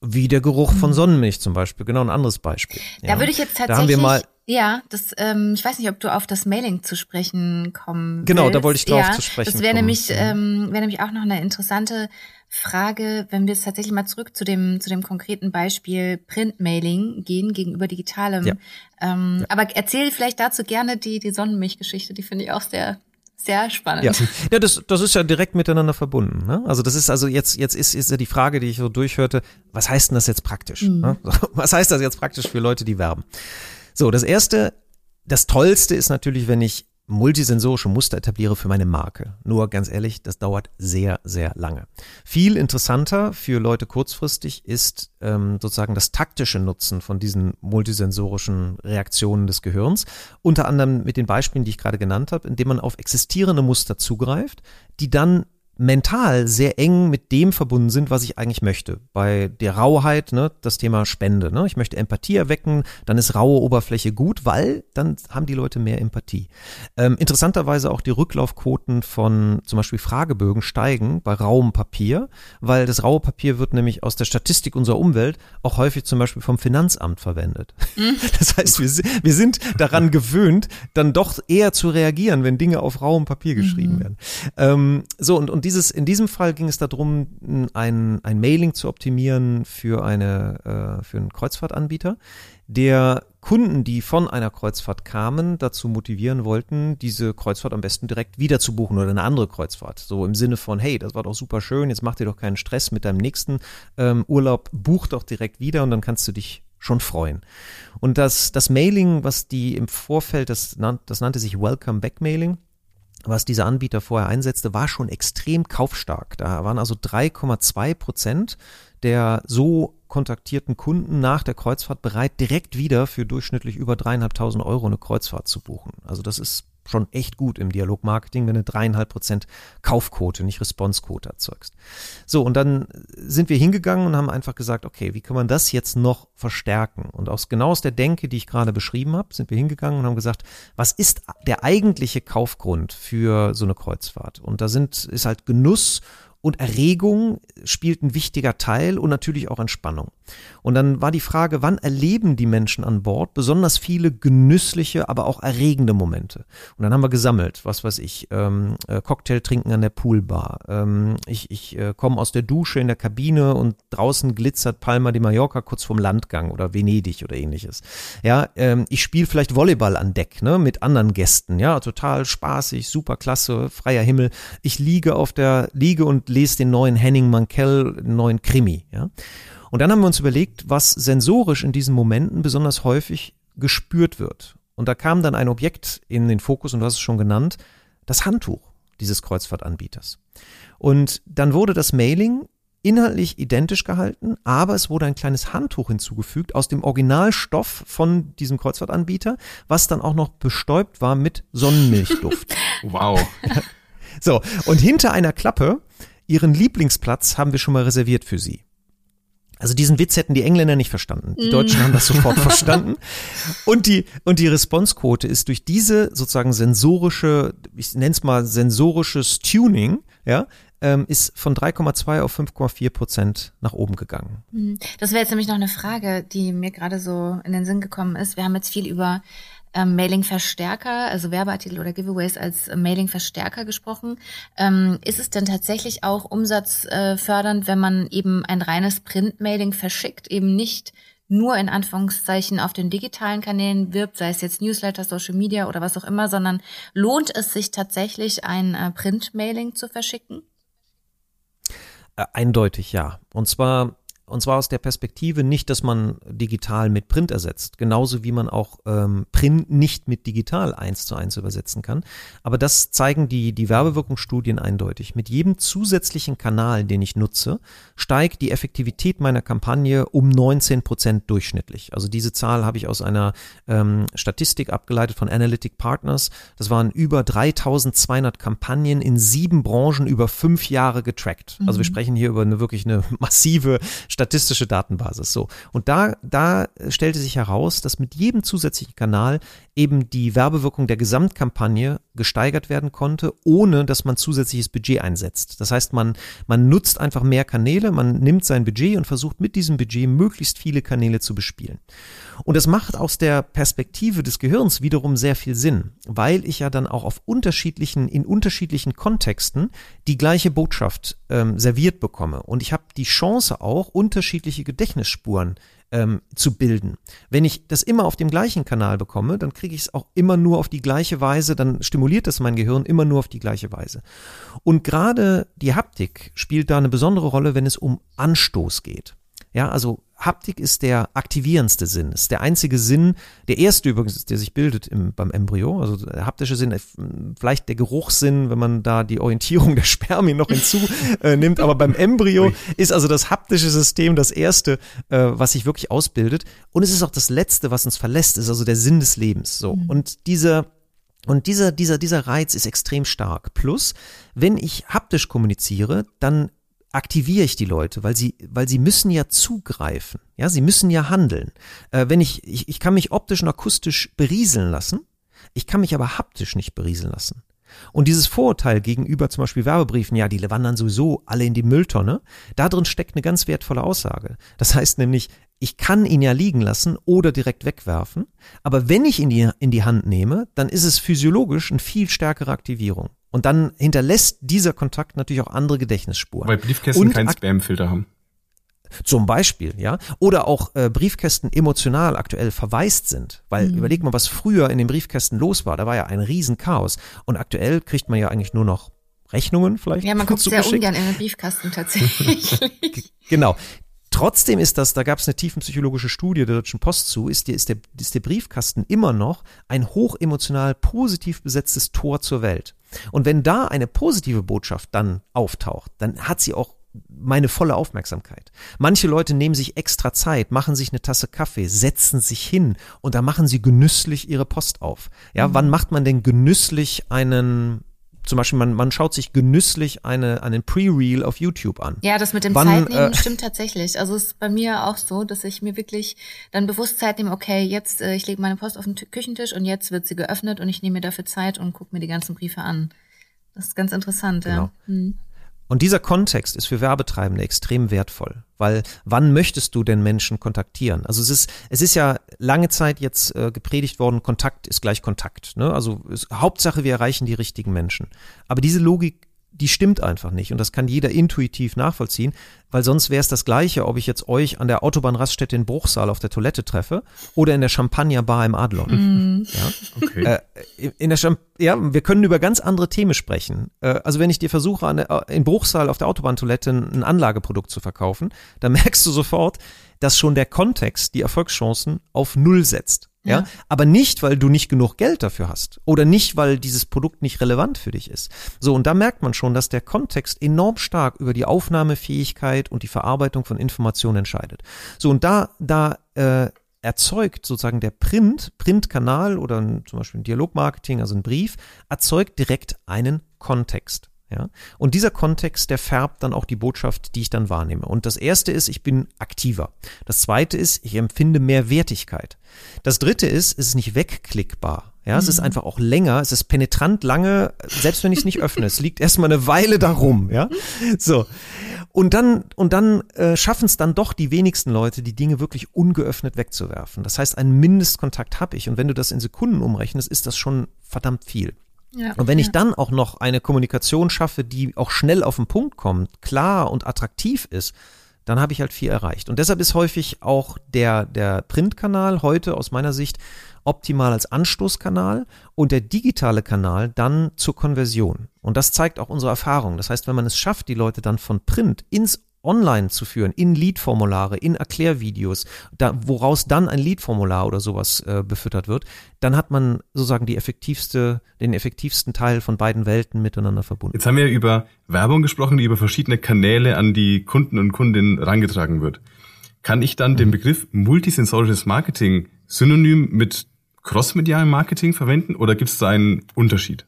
Wie der Geruch von mhm. Sonnenmilch zum Beispiel, genau ein anderes Beispiel. Da ja. würde ich jetzt tatsächlich. Da haben wir mal ja, das, ähm, ich weiß nicht, ob du auf das Mailing zu sprechen kommen Genau, willst. da wollte ich drauf ja, zu sprechen Das wäre nämlich, ähm, wäre nämlich auch noch eine interessante Frage, wenn wir jetzt tatsächlich mal zurück zu dem, zu dem konkreten Beispiel Printmailing gehen gegenüber digitalem. Ja. Ähm, ja. Aber erzähl vielleicht dazu gerne die, die Sonnenmilchgeschichte, die finde ich auch sehr, sehr spannend. Ja, ja das, das ist ja direkt miteinander verbunden. Ne? Also das ist also jetzt, jetzt ist, ist ja die Frage, die ich so durchhörte, was heißt denn das jetzt praktisch? Mhm. Ne? [laughs] Was heißt das jetzt praktisch für Leute, die werben? So, das erste, das Tollste ist natürlich, wenn ich multisensorische Muster etabliere für meine Marke. Nur ganz ehrlich, das dauert sehr, sehr lange. Viel interessanter für Leute kurzfristig ist ähm, sozusagen das taktische Nutzen von diesen multisensorischen Reaktionen des Gehirns. Unter anderem mit den Beispielen, die ich gerade genannt habe, indem man auf existierende Muster zugreift, die dann mental sehr eng mit dem verbunden sind, was ich eigentlich möchte. Bei der Rauheit, ne, das Thema Spende. Ne? Ich möchte Empathie erwecken, dann ist raue Oberfläche gut, weil dann haben die Leute mehr Empathie. Ähm, interessanterweise auch die Rücklaufquoten von zum Beispiel Fragebögen steigen bei rauem Papier, weil das raue Papier wird nämlich aus der Statistik unserer Umwelt auch häufig zum Beispiel vom Finanzamt verwendet. Mhm. [laughs] Das heißt, wir, wir sind daran gewöhnt, dann doch eher zu reagieren, wenn Dinge auf rauem Papier geschrieben mhm. werden. Ähm, so, und, und dieses, in diesem Fall ging es darum, ein, ein Mailing zu optimieren für eine, äh, für einen Kreuzfahrtanbieter, der Kunden, die von einer Kreuzfahrt kamen, dazu motivieren wollten, diese Kreuzfahrt am besten direkt wieder zu buchen oder eine andere Kreuzfahrt. So im Sinne von, hey, das war doch super schön, jetzt mach dir doch keinen Stress mit deinem nächsten ähm, Urlaub, buch doch direkt wieder und dann kannst du dich schon freuen. Und das, das Mailing, was die im Vorfeld, das, das nannte sich Welcome Back Mailing, was dieser Anbieter vorher einsetzte, war schon extrem kaufstark. Da waren also 3,2 Prozent der so kontaktierten Kunden nach der Kreuzfahrt bereit, direkt wieder für durchschnittlich über dreieinhalbtausend Euro eine Kreuzfahrt zu buchen. Also das ist schon echt gut im Dialogmarketing, wenn du dreieinhalb Prozent Kaufquote, nicht Responsequote erzeugst. So, und dann sind wir hingegangen und haben einfach gesagt, okay, wie kann man das jetzt noch verstärken? Und aus genau aus der Denke, die ich gerade beschrieben habe, sind wir hingegangen und haben gesagt, was ist der eigentliche Kaufgrund für so eine Kreuzfahrt? Und da sind, ist halt Genuss und Erregung spielt ein wichtiger Teil und natürlich auch Entspannung. Und dann war die Frage, wann erleben die Menschen an Bord besonders viele genüssliche, aber auch erregende Momente? Und dann haben wir gesammelt, was weiß ich, ähm, äh, Cocktail trinken an der Poolbar. Ähm, ich ich äh, komme aus der Dusche in der Kabine und draußen glitzert Palma de Mallorca kurz vorm Landgang oder Venedig oder ähnliches. Ja, ähm, ich spiele vielleicht Volleyball an Deck, ne, mit anderen Gästen. Ja, total spaßig, super klasse, freier Himmel. Ich liege auf der Liege und lese den neuen Henning Mankell, neuen Krimi. Ja? Und dann haben wir uns überlegt, was sensorisch in diesen Momenten besonders häufig gespürt wird. Und da kam dann ein Objekt in den Fokus, und du hast es schon genannt, das Handtuch dieses Kreuzfahrtanbieters. Und dann wurde das Mailing inhaltlich identisch gehalten, aber es wurde ein kleines Handtuch hinzugefügt aus dem Originalstoff von diesem Kreuzfahrtanbieter, was dann auch noch bestäubt war mit Sonnenmilchduft. [laughs] wow. So, und hinter einer Klappe Ihren Lieblingsplatz haben wir schon mal reserviert für Sie. Also diesen Witz hätten die Engländer nicht verstanden. Die Deutschen haben das sofort [laughs] verstanden. Und die, und die Responsequote ist durch diese sozusagen sensorische, ich nenne es mal sensorisches Tuning, ja, ähm, ist von 3,2 auf 5,4 Prozent nach oben gegangen. Mhm. Das wäre jetzt nämlich noch eine Frage, die mir gerade so in den Sinn gekommen ist. Wir haben jetzt viel über ähm, Mailing-Verstärker, also Werbeartikel oder Giveaways als äh, Mailing-Verstärker gesprochen. Ähm, ist es denn tatsächlich auch umsatzfördernd, wenn man eben ein reines Print-Mailing verschickt, eben nicht nur in Anführungszeichen auf den digitalen Kanälen wirbt, sei es jetzt Newsletter, Social Media oder was auch immer, sondern lohnt es sich tatsächlich, ein äh, Print-Mailing zu verschicken? Äh, eindeutig ja. Und zwar und zwar aus der Perspektive nicht, dass man digital mit Print ersetzt, genauso wie man auch ähm, Print nicht mit digital eins zu eins übersetzen kann. Aber das zeigen die, die Werbewirkungsstudien eindeutig. Mit jedem zusätzlichen Kanal, den ich nutze, steigt die Effektivität meiner Kampagne um 19 Prozent durchschnittlich. Also diese Zahl habe ich aus einer ähm, Statistik abgeleitet von Analytic Partners. Das waren über 3200 Kampagnen in sieben Branchen über fünf Jahre getrackt. Also wir mhm. sprechen hier über eine wirklich eine massive statistische Datenbasis. So. Und da, da stellte sich heraus, dass mit jedem zusätzlichen Kanal eben die Werbewirkung der Gesamtkampagne gesteigert werden konnte, ohne dass man zusätzliches Budget einsetzt. Das heißt, man, man nutzt einfach mehr Kanäle, man nimmt sein Budget und versucht mit diesem Budget möglichst viele Kanäle zu bespielen. Und das macht aus der Perspektive des Gehirns wiederum sehr viel Sinn, weil ich ja dann auch auf unterschiedlichen, in unterschiedlichen Kontexten die gleiche Botschaft ähm, serviert bekomme. Und ich habe die Chance auch, unterschiedliche Gedächtnisspuren ähm, zu bilden. Wenn ich das immer auf dem gleichen Kanal bekomme, dann kriege ich es auch immer nur auf die gleiche Weise, dann stimuliert das mein Gehirn immer nur auf die gleiche Weise. Und gerade die Haptik spielt da eine besondere Rolle, wenn es um Anstoß geht. Ja, also Haptik ist der aktivierendste Sinn, ist der einzige Sinn, der erste übrigens, der sich bildet im, beim Embryo. Also der haptische Sinn, äh, vielleicht der Geruchssinn, wenn man da die Orientierung [laughs] der Spermien noch hinzu äh, nimmt. Aber beim Embryo ist also das haptische System das erste, äh, was sich wirklich ausbildet. Und es ist auch das letzte, was uns verlässt, ist also der Sinn des Lebens. So. Mhm. Und dieser und dieser, dieser, dieser Reiz ist extrem stark. Plus, wenn ich haptisch kommuniziere, dann aktiviere ich die Leute, weil sie, weil sie müssen ja zugreifen, ja, sie müssen ja handeln. Äh, wenn ich, ich, ich kann mich optisch und akustisch berieseln lassen, ich kann mich aber haptisch nicht berieseln lassen. Und dieses Vorurteil gegenüber zum Beispiel Werbebriefen, ja, die wandern sowieso alle in die Mülltonne, da drin steckt eine ganz wertvolle Aussage. Das heißt nämlich, ich kann ihn ja liegen lassen oder direkt wegwerfen, aber wenn ich ihn die, in die Hand nehme, dann ist es physiologisch eine viel stärkere Aktivierung. Und dann hinterlässt dieser Kontakt natürlich auch andere Gedächtnisspuren. Weil Briefkästen keinen Spamfilter haben. Zum Beispiel, ja. Oder auch äh, Briefkästen emotional aktuell verwaist sind. Weil mhm. überleg mal, was früher in den Briefkästen los war. Da war ja ein Riesenchaos. Und aktuell kriegt man ja eigentlich nur noch Rechnungen vielleicht. Ja, man [laughs] guckt sehr ungern in den Briefkasten tatsächlich. [laughs] genau Trotzdem ist das, da gab es eine tiefenpsychologische Studie der Deutschen Post zu, ist, die, ist, der, ist der Briefkasten immer noch ein hochemotional positiv besetztes Tor zur Welt. Und wenn da eine positive Botschaft dann auftaucht, dann hat sie auch meine volle Aufmerksamkeit. Manche Leute nehmen sich extra Zeit, machen sich eine Tasse Kaffee, setzen sich hin und da machen sie genüsslich ihre Post auf. Ja, mhm. wann macht man denn genüsslich einen zum Beispiel, man, man schaut sich genüsslich eine, einen Pre-Reel auf YouTube an. Ja, das mit dem Wann, Zeitnehmen äh, stimmt tatsächlich. Also es ist bei mir auch so, dass ich mir wirklich dann bewusst Zeit nehme, okay, jetzt, äh, ich lege meine Post auf den Küchentisch und jetzt wird sie geöffnet und ich nehme mir dafür Zeit und gucke mir die ganzen Briefe an. Das ist ganz interessant, genau. ja. Hm. Und dieser Kontext ist für Werbetreibende extrem wertvoll, weil wann möchtest du denn Menschen kontaktieren? Also es ist, es ist ja lange Zeit jetzt äh, gepredigt worden, Kontakt ist gleich Kontakt. Ne? Also ist, Hauptsache, wir erreichen die richtigen Menschen. Aber diese Logik die stimmt einfach nicht. Und das kann jeder intuitiv nachvollziehen, weil sonst wäre es das Gleiche, ob ich jetzt euch an der Autobahnraststätte in Bruchsal auf der Toilette treffe oder in der Champagnerbar im Adlon. Mm. Ja? Okay. Äh, in der Champ ja, wir können über ganz andere Themen sprechen. Äh, also wenn ich dir versuche, an der, äh, in Bruchsal auf der Autobahntoilette ein Anlageprodukt zu verkaufen, [laughs] dann merkst du sofort, dass schon der Kontext die Erfolgschancen auf Null setzt. Ja. ja. Aber nicht, weil du nicht genug Geld dafür hast oder nicht, weil dieses Produkt nicht relevant für dich ist. So, und da merkt man schon, dass der Kontext enorm stark über die Aufnahmefähigkeit und die Verarbeitung von Informationen entscheidet. So, und da, da äh, erzeugt sozusagen der Print, Printkanal oder ein, zum Beispiel ein Dialogmarketing, also ein Brief, erzeugt direkt einen Kontext. Ja? Und dieser Kontext, der färbt dann auch die Botschaft, die ich dann wahrnehme. Und das erste ist, ich bin aktiver. Das zweite ist, ich empfinde mehr Wertigkeit. Das dritte ist, es ist nicht wegklickbar. Ja, es ist mhm. einfach auch länger, es ist penetrant lange, selbst wenn ich es nicht öffne. Es liegt erstmal eine Weile darum, ja. So. Und dann, und dann äh, schaffen es dann doch die wenigsten Leute, die Dinge wirklich ungeöffnet wegzuwerfen. Das heißt, einen Mindestkontakt habe ich. Und wenn du das in Sekunden umrechnest, ist das schon verdammt viel. Ja, und wenn ja. ich dann auch noch eine Kommunikation schaffe, die auch schnell auf den Punkt kommt, klar und attraktiv ist, dann habe ich halt viel erreicht. Und deshalb ist häufig auch der, der Printkanal heute aus meiner Sicht optimal als Anstoßkanal und der digitale Kanal dann zur Konversion. Und das zeigt auch unsere Erfahrung. Das heißt, wenn man es schafft, die Leute dann von Print ins online zu führen, in Lead-Formulare, in Erklärvideos, da, woraus dann ein Lead-Formular oder sowas äh, befüttert wird, dann hat man sozusagen die effektivste, den effektivsten Teil von beiden Welten miteinander verbunden. Jetzt haben wir über Werbung gesprochen, die über verschiedene Kanäle an die Kunden und Kundinnen herangetragen wird. Kann ich dann den Begriff multisensorisches Marketing synonym mit crossmedialem Marketing verwenden oder gibt es da einen Unterschied?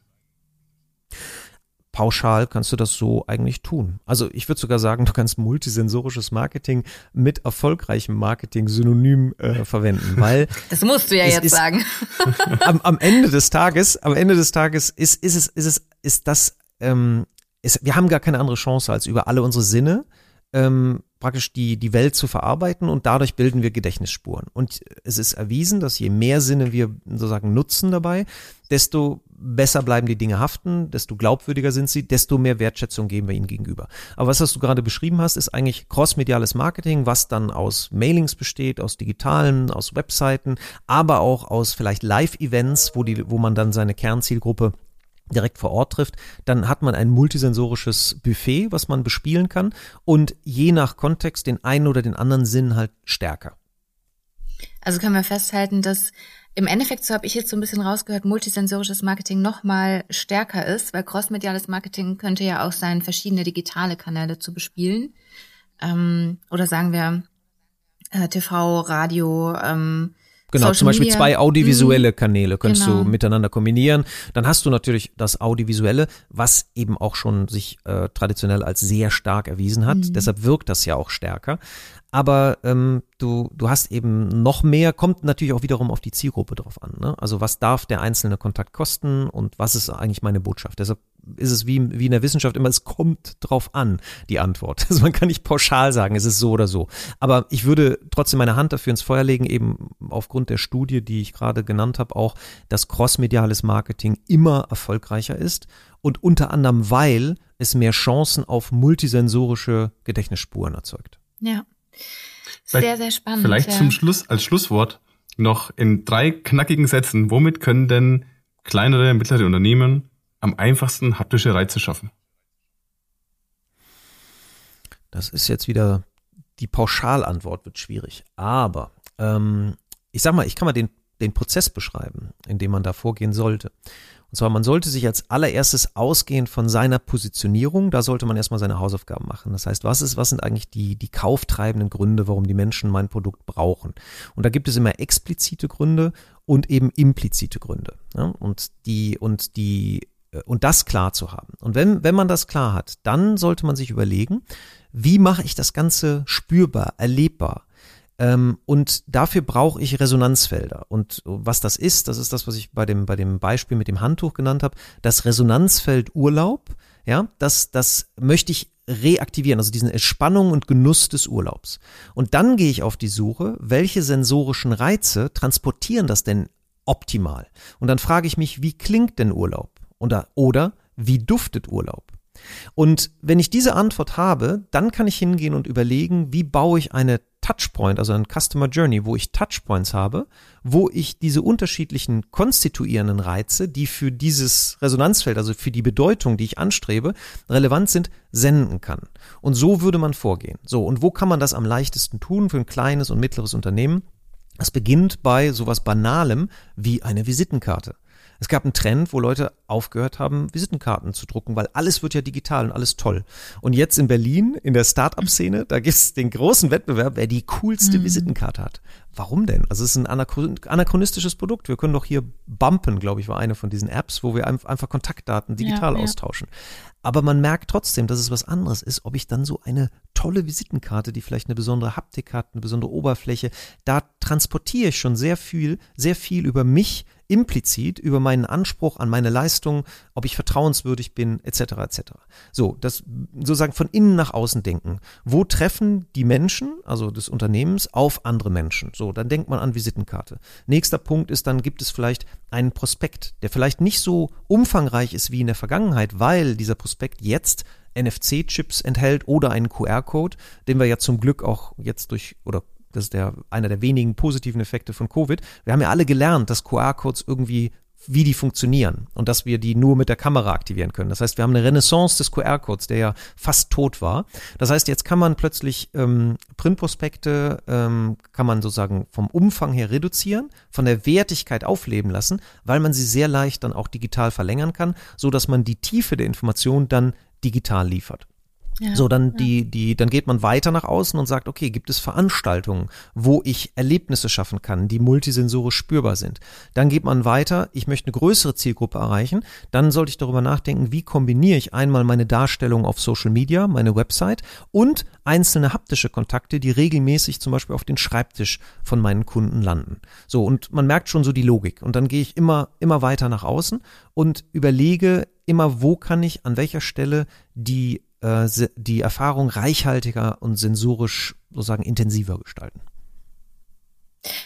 Pauschal kannst du das so eigentlich tun. Also ich würde sogar sagen, du kannst multisensorisches Marketing mit erfolgreichem Marketing synonym äh, verwenden, weil [laughs] das musst du ja jetzt ist, sagen. [laughs] am, am, Ende des Tages, am Ende des Tages ist, ist es, ist es, ist das, ähm, ist, wir haben gar keine andere Chance als über alle unsere Sinne ähm, praktisch die, die Welt zu verarbeiten und dadurch bilden wir Gedächtnisspuren. Und es ist erwiesen, dass je mehr Sinne wir sozusagen nutzen dabei, desto besser bleiben die Dinge haften, desto glaubwürdiger sind sie, desto mehr Wertschätzung geben wir ihnen gegenüber. Aber was, was du gerade beschrieben hast, ist eigentlich crossmediales Marketing, was dann aus Mailings besteht, aus digitalen, aus Webseiten, aber auch aus vielleicht Live-Events, wo die, wo man dann seine Kernzielgruppe direkt vor Ort trifft, dann hat man ein multisensorisches Buffet, was man bespielen kann und je nach Kontext den einen oder den anderen Sinn halt stärker. Also können wir festhalten, dass im Endeffekt, so habe ich jetzt so ein bisschen rausgehört, multisensorisches Marketing noch mal stärker ist, weil crossmediales Marketing könnte ja auch sein, verschiedene digitale Kanäle zu bespielen. Ähm, oder sagen wir äh, TV, Radio, ähm, Genau, Social zum Beispiel Media. zwei audiovisuelle mhm. Kanäle könntest genau. du miteinander kombinieren. Dann hast du natürlich das Audiovisuelle, was eben auch schon sich äh, traditionell als sehr stark erwiesen hat. Mhm. Deshalb wirkt das ja auch stärker aber ähm, du, du hast eben noch mehr, kommt natürlich auch wiederum auf die Zielgruppe drauf an. Ne? Also was darf der einzelne Kontakt kosten und was ist eigentlich meine Botschaft? Deshalb ist es wie, wie in der Wissenschaft immer, es kommt drauf an, die Antwort. [laughs] Also man kann nicht pauschal sagen, es ist so oder so. Aber ich würde trotzdem meine Hand dafür ins Feuer legen, eben aufgrund der Studie, die ich gerade genannt habe, auch, dass crossmediales Marketing immer erfolgreicher ist und unter anderem, weil es mehr Chancen auf multisensorische Gedächtnisspuren erzeugt. Ja. Sehr, sehr spannend. Vielleicht ja. zum Schluss, als Schlusswort noch in drei knackigen Sätzen. Womit können denn kleinere, mittlere Unternehmen am einfachsten haptische Reize schaffen? Das ist jetzt wieder die Pauschalantwort wird schwierig. Aber ähm, ich sag mal, ich kann mal den, den Prozess beschreiben, in dem man da vorgehen sollte. Und zwar, man sollte sich als allererstes ausgehend von seiner Positionierung, da sollte man erstmal seine Hausaufgaben machen. Das heißt, was ist, was sind eigentlich die, die kauftreibenden Gründe, warum die Menschen mein Produkt brauchen? Und da gibt es immer explizite Gründe und eben implizite Gründe. Ja? Und die, und die, und das klar zu haben. Und wenn, wenn man das klar hat, dann sollte man sich überlegen, wie mache ich das Ganze spürbar, erlebbar? Ähm, und dafür brauche ich Resonanzfelder. Und was das ist, das ist das, was ich bei dem, bei dem Beispiel mit dem Handtuch genannt habe. Das Resonanzfeld Urlaub, ja, das, das möchte ich reaktivieren, also diesen Entspannung und Genuss des Urlaubs. Und dann gehe ich auf die Suche, welche sensorischen Reize transportieren das denn optimal? Und dann frage ich mich, wie klingt denn Urlaub? Oder, oder wie duftet Urlaub? Und wenn ich diese Antwort habe, dann kann ich hingehen und überlegen, wie baue ich eine Touchpoint, also ein Customer Journey, wo ich Touchpoints habe, wo ich diese unterschiedlichen konstituierenden Reize, die für dieses Resonanzfeld, also für die Bedeutung, die ich anstrebe, relevant sind, senden kann. Und so würde man vorgehen. So, und wo kann man das am leichtesten tun für ein kleines und mittleres Unternehmen? Das beginnt bei sowas Banalem wie eine Visitenkarte. Es gab einen Trend, wo Leute aufgehört haben, Visitenkarten zu drucken, weil alles wird ja digital und alles toll. Und jetzt in Berlin, in der Start-up-Szene, da gibt es den großen Wettbewerb, wer die coolste mhm. Visitenkarte hat. Warum denn? Also es ist ein anachronistisches Produkt. Wir können doch hier Bumpen, glaube ich, war eine von diesen Apps, wo wir einfach Kontaktdaten digital ja, ja. austauschen. Aber man merkt trotzdem, dass es was anderes ist, ob ich dann so eine tolle Visitenkarte, die vielleicht eine besondere Haptik hat, eine besondere Oberfläche, da transportiere ich schon sehr viel, sehr viel über mich, implizit über meinen Anspruch an meine Leistung, ob ich vertrauenswürdig bin, etc. etc. So, das sozusagen von innen nach außen denken. Wo treffen die Menschen, also des Unternehmens, auf andere Menschen? So, dann denkt man an Visitenkarte. Nächster Punkt ist, dann gibt es vielleicht einen Prospekt, der vielleicht nicht so umfangreich ist wie in der Vergangenheit, weil dieser Prospekt jetzt NFC-Chips enthält oder einen QR-Code, den wir ja zum Glück auch jetzt durch oder das ist der, einer der wenigen positiven Effekte von Covid. Wir haben ja alle gelernt, dass QR-Codes irgendwie wie die funktionieren und dass wir die nur mit der Kamera aktivieren können. Das heißt, wir haben eine Renaissance des QR-Codes, der ja fast tot war. Das heißt, jetzt kann man plötzlich ähm, Printprospekte, ähm, kann man sozusagen vom Umfang her reduzieren, von der Wertigkeit aufleben lassen, weil man sie sehr leicht dann auch digital verlängern kann, so dass man die Tiefe der Information dann digital liefert. Ja, so, dann ja. die, die, dann geht man weiter nach außen und sagt, okay, gibt es Veranstaltungen, wo ich Erlebnisse schaffen kann, die multisensorisch spürbar sind. Dann geht man weiter, ich möchte eine größere Zielgruppe erreichen. Dann sollte ich darüber nachdenken, wie kombiniere ich einmal meine Darstellung auf Social Media, meine Website und einzelne haptische Kontakte, die regelmäßig zum Beispiel auf den Schreibtisch von meinen Kunden landen. So, und man merkt schon so die Logik. Und dann gehe ich immer, immer weiter nach außen und überlege immer, wo kann ich an welcher Stelle die äh, die Erfahrung reichhaltiger und sensorisch sozusagen intensiver gestalten.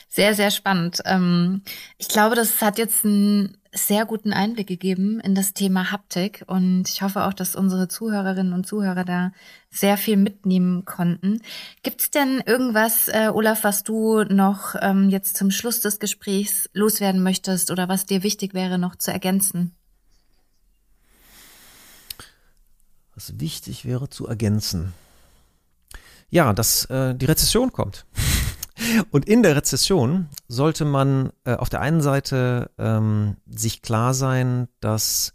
Sehr, sehr spannend. Ähm, ich glaube, das hat jetzt einen sehr guten Einblick gegeben in das Thema Haptik und ich hoffe auch, dass unsere Zuhörerinnen und Zuhörer da sehr viel mitnehmen konnten. Gibt es denn irgendwas, äh, Olaf, was du noch ähm, jetzt zum Schluss des Gesprächs loswerden möchtest oder was dir wichtig wäre, noch zu ergänzen? Was wichtig wäre zu ergänzen. Ja, dass äh, die Rezession kommt. [laughs] Und in der Rezession sollte man äh, auf der einen Seite ähm, sich klar sein, dass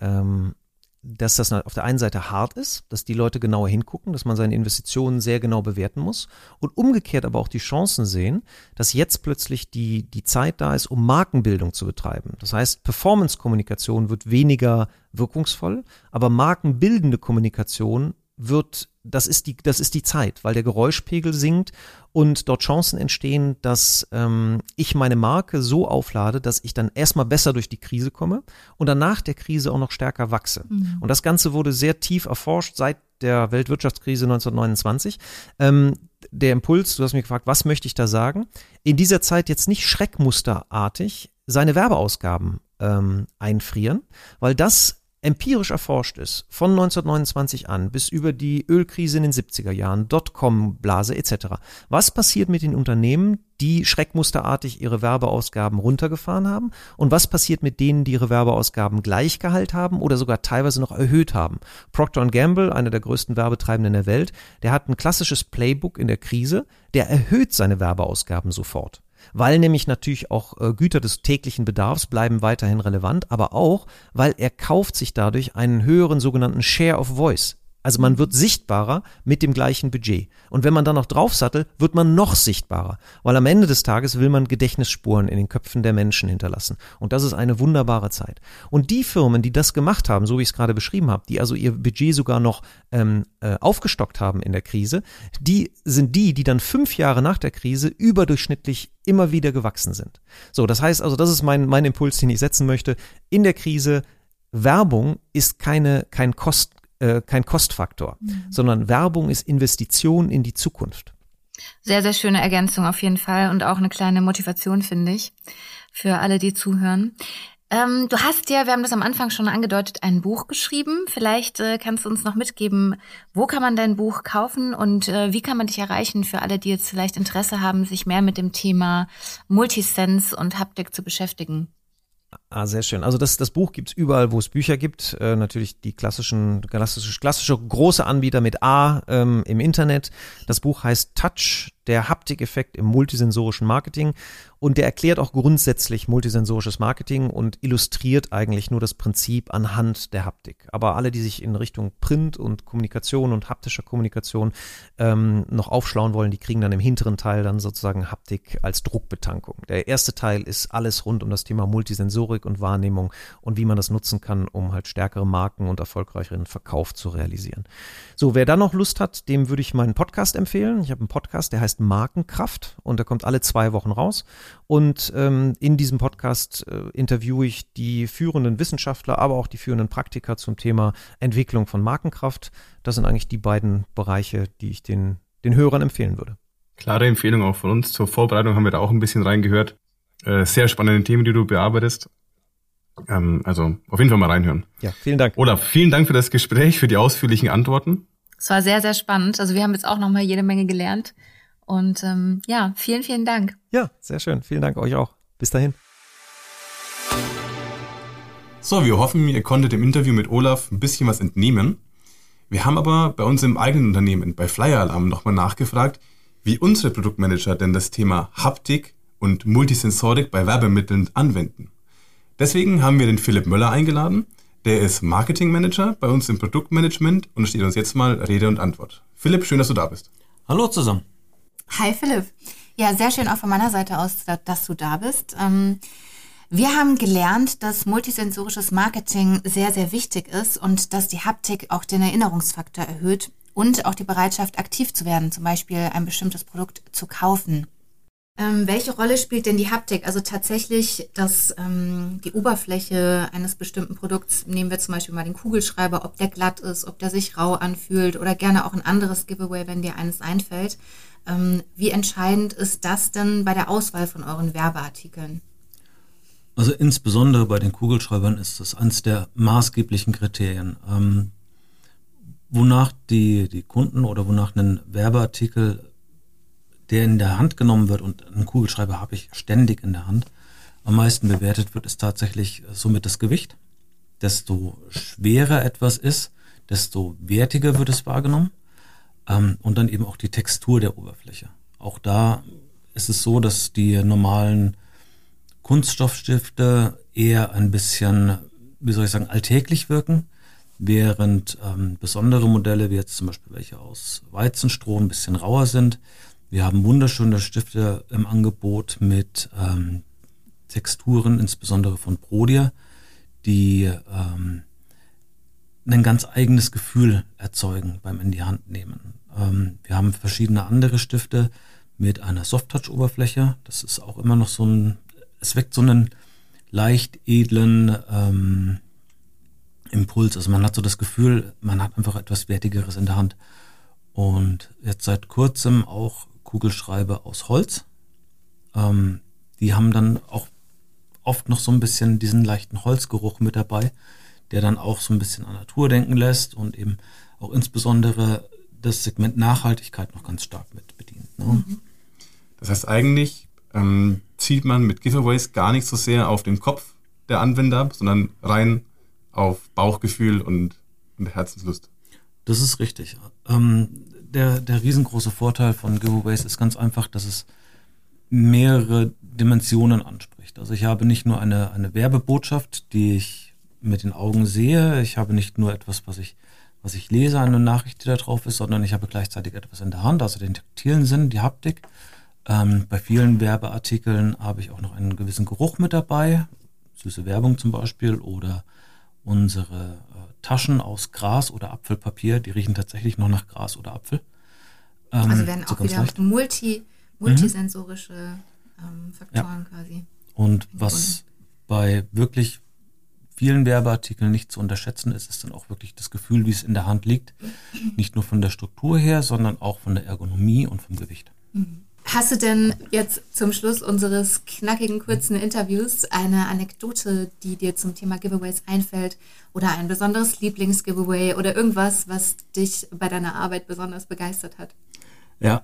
ähm, dass das auf der einen Seite hart ist, dass die Leute genauer hingucken, dass man seine Investitionen sehr genau bewerten muss und umgekehrt aber auch die Chancen sehen, dass jetzt plötzlich die, die Zeit da ist, um Markenbildung zu betreiben. Das heißt, Performance-Kommunikation wird weniger wirkungsvoll, aber markenbildende Kommunikation wird, das ist die, das ist die Zeit, weil der Geräuschpegel sinkt und dort Chancen entstehen, dass ähm, ich meine Marke so auflade, dass ich dann erstmal besser durch die Krise komme und danach der Krise auch noch stärker wachse. Mhm. Und das Ganze wurde sehr tief erforscht seit der Weltwirtschaftskrise 1929. Ähm, der Impuls, du hast mich gefragt, was möchte ich da sagen? In dieser Zeit jetzt nicht schreckmusterartig seine Werbeausgaben ähm, einfrieren, weil das empirisch erforscht ist, von 1929 an bis über die Ölkrise in den 70er Jahren, Dotcom-Blase etc., was passiert mit den Unternehmen, die schreckmusterartig ihre Werbeausgaben runtergefahren haben und was passiert mit denen, die ihre Werbeausgaben gleich gehalten haben oder sogar teilweise noch erhöht haben. Procter Gamble, einer der größten Werbetreibenden der Welt, der hat ein klassisches Playbook in der Krise, der erhöht seine Werbeausgaben sofort weil nämlich natürlich auch äh, Güter des täglichen Bedarfs bleiben weiterhin relevant, aber auch, weil er kauft sich dadurch einen höheren sogenannten Share of Voice. Also man wird sichtbarer mit dem gleichen Budget. Und wenn man dann noch draufsattelt, wird man noch sichtbarer. Weil am Ende des Tages will man Gedächtnisspuren in den Köpfen der Menschen hinterlassen. Und das ist eine wunderbare Zeit. Und die Firmen, die das gemacht haben, so wie ich es gerade beschrieben habe, die also ihr Budget sogar noch ähm, äh, aufgestockt haben in der Krise, die sind die, die dann fünf Jahre nach der Krise überdurchschnittlich immer wieder gewachsen sind. So, das heißt also, das ist mein, mein Impuls, den ich setzen möchte. In der Krise Werbung ist keine, kein Kost, äh, kein Kostfaktor, mhm. sondern Werbung ist Investition in die Zukunft. Sehr, sehr schöne Ergänzung auf jeden Fall und auch eine kleine Motivation, finde ich, für alle, die zuhören. Ähm, du hast ja, wir haben das am Anfang schon angedeutet, ein Buch geschrieben. Vielleicht äh, kannst du uns noch mitgeben, wo kann man dein Buch kaufen und äh, wie kann man dich erreichen für alle, die jetzt vielleicht Interesse haben, sich mehr mit dem Thema Multisense und Haptik zu beschäftigen? Ah, sehr schön. Also das, das Buch gibt's überall, wo es Bücher gibt. Äh, natürlich die klassischen, klassische, klassische große Anbieter mit A ähm, im Internet. Das Buch heißt Touch, der Haptikeffekt im multisensorischen Marketing. Und der erklärt auch grundsätzlich multisensorisches Marketing und illustriert eigentlich nur das Prinzip anhand der Haptik. Aber alle, die sich in Richtung Print und Kommunikation und haptischer Kommunikation ähm, noch aufschlauen wollen, die kriegen dann im hinteren Teil dann sozusagen Haptik als Druckbetankung. Der erste Teil ist alles rund um das Thema Multisensorik und Wahrnehmung und wie man das nutzen kann, um halt stärkere Marken und erfolgreicheren Verkauf zu realisieren. So, wer da noch Lust hat, dem würde ich meinen Podcast empfehlen. Ich habe einen Podcast, der heißt Markenkraft und der kommt alle zwei Wochen raus. Und ähm, in diesem Podcast äh, interviewe ich die führenden Wissenschaftler, aber auch die führenden Praktiker zum Thema Entwicklung von Markenkraft. Das sind eigentlich die beiden Bereiche, die ich den, den Hörern empfehlen würde. Klare Empfehlung auch von uns. Zur Vorbereitung haben wir da auch ein bisschen reingehört. Äh, sehr spannende Themen, die du bearbeitest. Ähm, also auf jeden Fall mal reinhören. Ja, vielen Dank. Olaf, vielen Dank für das Gespräch, für die ausführlichen Antworten. Es war sehr, sehr spannend. Also wir haben jetzt auch nochmal jede Menge gelernt. Und ähm, ja, vielen, vielen Dank. Ja, sehr schön. Vielen Dank euch auch. Bis dahin. So, wir hoffen, ihr konntet im Interview mit Olaf ein bisschen was entnehmen. Wir haben aber bei uns im eigenen Unternehmen, bei Flyer Alarm, nochmal nachgefragt, wie unsere Produktmanager denn das Thema Haptik und Multisensorik bei Werbemitteln anwenden. Deswegen haben wir den Philipp Möller eingeladen. Der ist Marketing Manager bei uns im Produktmanagement und steht uns jetzt mal Rede und Antwort. Philipp, schön, dass du da bist. Hallo zusammen. Hi Philipp. Ja, sehr schön auch von meiner Seite aus, dass du da bist. Ähm, wir haben gelernt, dass multisensorisches Marketing sehr, sehr wichtig ist und dass die Haptik auch den Erinnerungsfaktor erhöht und auch die Bereitschaft, aktiv zu werden, zum Beispiel ein bestimmtes Produkt zu kaufen. Ähm, welche Rolle spielt denn die Haptik? Also tatsächlich, dass ähm, die Oberfläche eines bestimmten Produkts, nehmen wir zum Beispiel mal den Kugelschreiber, ob der glatt ist, ob der sich rau anfühlt oder gerne auch ein anderes Giveaway, wenn dir eines einfällt. Ähm, wie entscheidend ist das denn bei der Auswahl von euren Werbeartikeln? Also insbesondere bei den Kugelschreibern ist das eines der maßgeblichen Kriterien. Ähm, wonach die, die Kunden oder wonach ein Werbeartikel der in der Hand genommen wird und einen Kugelschreiber habe ich ständig in der Hand, am meisten bewertet wird, ist tatsächlich somit das Gewicht. Desto schwerer etwas ist, desto wertiger wird es wahrgenommen. Ähm, und dann eben auch die Textur der Oberfläche. Auch da ist es so, dass die normalen Kunststoffstifte eher ein bisschen, wie soll ich sagen, alltäglich wirken, während ähm, besondere Modelle, wie jetzt zum Beispiel welche aus Weizenstroh, ein bisschen rauer sind, wir haben wunderschöne Stifte im Angebot mit ähm, Texturen, insbesondere von Prodia, die ähm, ein ganz eigenes Gefühl erzeugen beim in die Hand nehmen. Ähm, wir haben verschiedene andere Stifte mit einer Soft-Touch-Oberfläche. Das ist auch immer noch so ein, es weckt so einen leicht edlen ähm, Impuls. Also man hat so das Gefühl, man hat einfach etwas Wertigeres in der Hand. Und jetzt seit kurzem auch Kugelschreiber aus Holz. Ähm, die haben dann auch oft noch so ein bisschen diesen leichten Holzgeruch mit dabei, der dann auch so ein bisschen an Natur denken lässt und eben auch insbesondere das Segment Nachhaltigkeit noch ganz stark mit bedient. Ne? Mhm. Das heißt eigentlich ähm, zielt man mit Giveaways gar nicht so sehr auf den Kopf der Anwender, sondern rein auf Bauchgefühl und, und Herzenslust. Das ist richtig. Ähm, der, der riesengroße Vorteil von Giveaways ist ganz einfach, dass es mehrere Dimensionen anspricht. Also ich habe nicht nur eine, eine Werbebotschaft, die ich mit den Augen sehe, ich habe nicht nur etwas, was ich, was ich lese, eine Nachricht, die da drauf ist, sondern ich habe gleichzeitig etwas in der Hand, also den taktilen Sinn, die Haptik. Ähm, bei vielen Werbeartikeln habe ich auch noch einen gewissen Geruch mit dabei, süße Werbung zum Beispiel oder unsere äh, Taschen aus Gras oder Apfelpapier, die riechen tatsächlich noch nach Gras oder Apfel. Ähm, also werden auch wieder multi, multisensorische ähm, Faktoren ja. quasi. Und was bei wirklich vielen Werbeartikeln nicht zu unterschätzen ist, ist dann auch wirklich das Gefühl, wie es in der Hand liegt. Nicht nur von der Struktur her, sondern auch von der Ergonomie und vom Gewicht. Hast du denn jetzt zum Schluss unseres knackigen kurzen Interviews eine Anekdote, die dir zum Thema Giveaways einfällt oder ein besonderes Lieblingsgiveaway oder irgendwas, was dich bei deiner Arbeit besonders begeistert hat? Ja,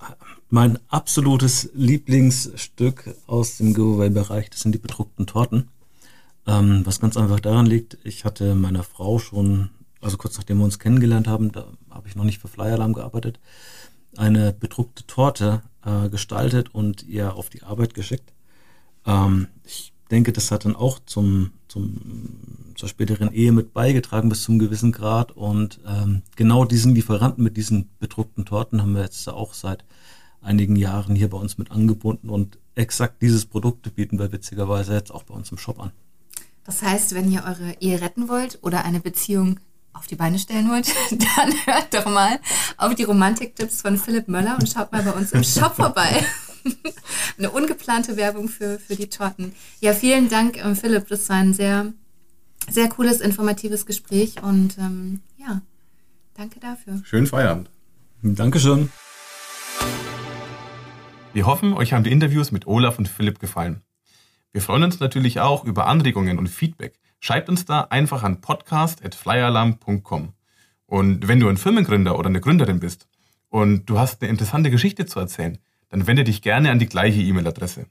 mein absolutes Lieblingsstück aus dem Giveaway-Bereich, das sind die bedruckten Torten. Ähm, was ganz einfach daran liegt, ich hatte meiner Frau schon, also kurz nachdem wir uns kennengelernt haben, da habe ich noch nicht für Flyer Alarm gearbeitet, eine bedruckte Torte äh, gestaltet und ihr auf die Arbeit geschickt. Ähm, ich denke, das hat dann auch zum, zum, zur späteren Ehe mit beigetragen bis zum gewissen Grad. Und ähm, genau diesen Lieferanten mit diesen bedruckten Torten haben wir jetzt auch seit einigen Jahren hier bei uns mit angebunden und exakt dieses Produkt bieten wir witzigerweise jetzt auch bei uns im Shop an. Das heißt, wenn ihr eure Ehe retten wollt oder eine Beziehung auf die Beine stellen wollt, [laughs] dann hört doch mal auf die Romantiktipps von Philipp Möller und schaut mal bei uns im Shop vorbei. [laughs] Eine ungeplante Werbung für, für die Torten. Ja, vielen Dank, ähm, Philipp. Das war ein sehr, sehr cooles, informatives Gespräch und ähm, ja, danke dafür. Schönen Feierabend. Dankeschön. Wir hoffen, euch haben die Interviews mit Olaf und Philipp gefallen. Wir freuen uns natürlich auch über Anregungen und Feedback Schreibt uns da einfach an podcast.flyalarm.com. Und wenn du ein Firmengründer oder eine Gründerin bist und du hast eine interessante Geschichte zu erzählen, dann wende dich gerne an die gleiche E-Mail-Adresse.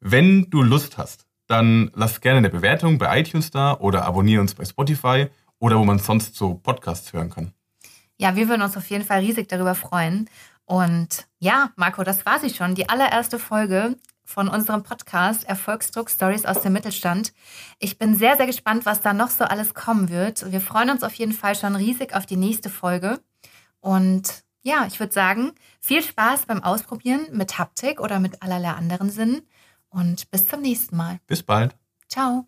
Wenn du Lust hast, dann lass gerne eine Bewertung bei iTunes da oder abonniere uns bei Spotify oder wo man sonst so Podcasts hören kann. Ja, wir würden uns auf jeden Fall riesig darüber freuen. Und ja, Marco, das war sie schon, die allererste Folge von unserem Podcast Erfolgsdruck Stories aus dem Mittelstand. Ich bin sehr, sehr gespannt, was da noch so alles kommen wird. Wir freuen uns auf jeden Fall schon riesig auf die nächste Folge. Und ja, ich würde sagen, viel Spaß beim Ausprobieren mit Haptik oder mit allerlei anderen Sinnen und bis zum nächsten Mal. Bis bald. Ciao.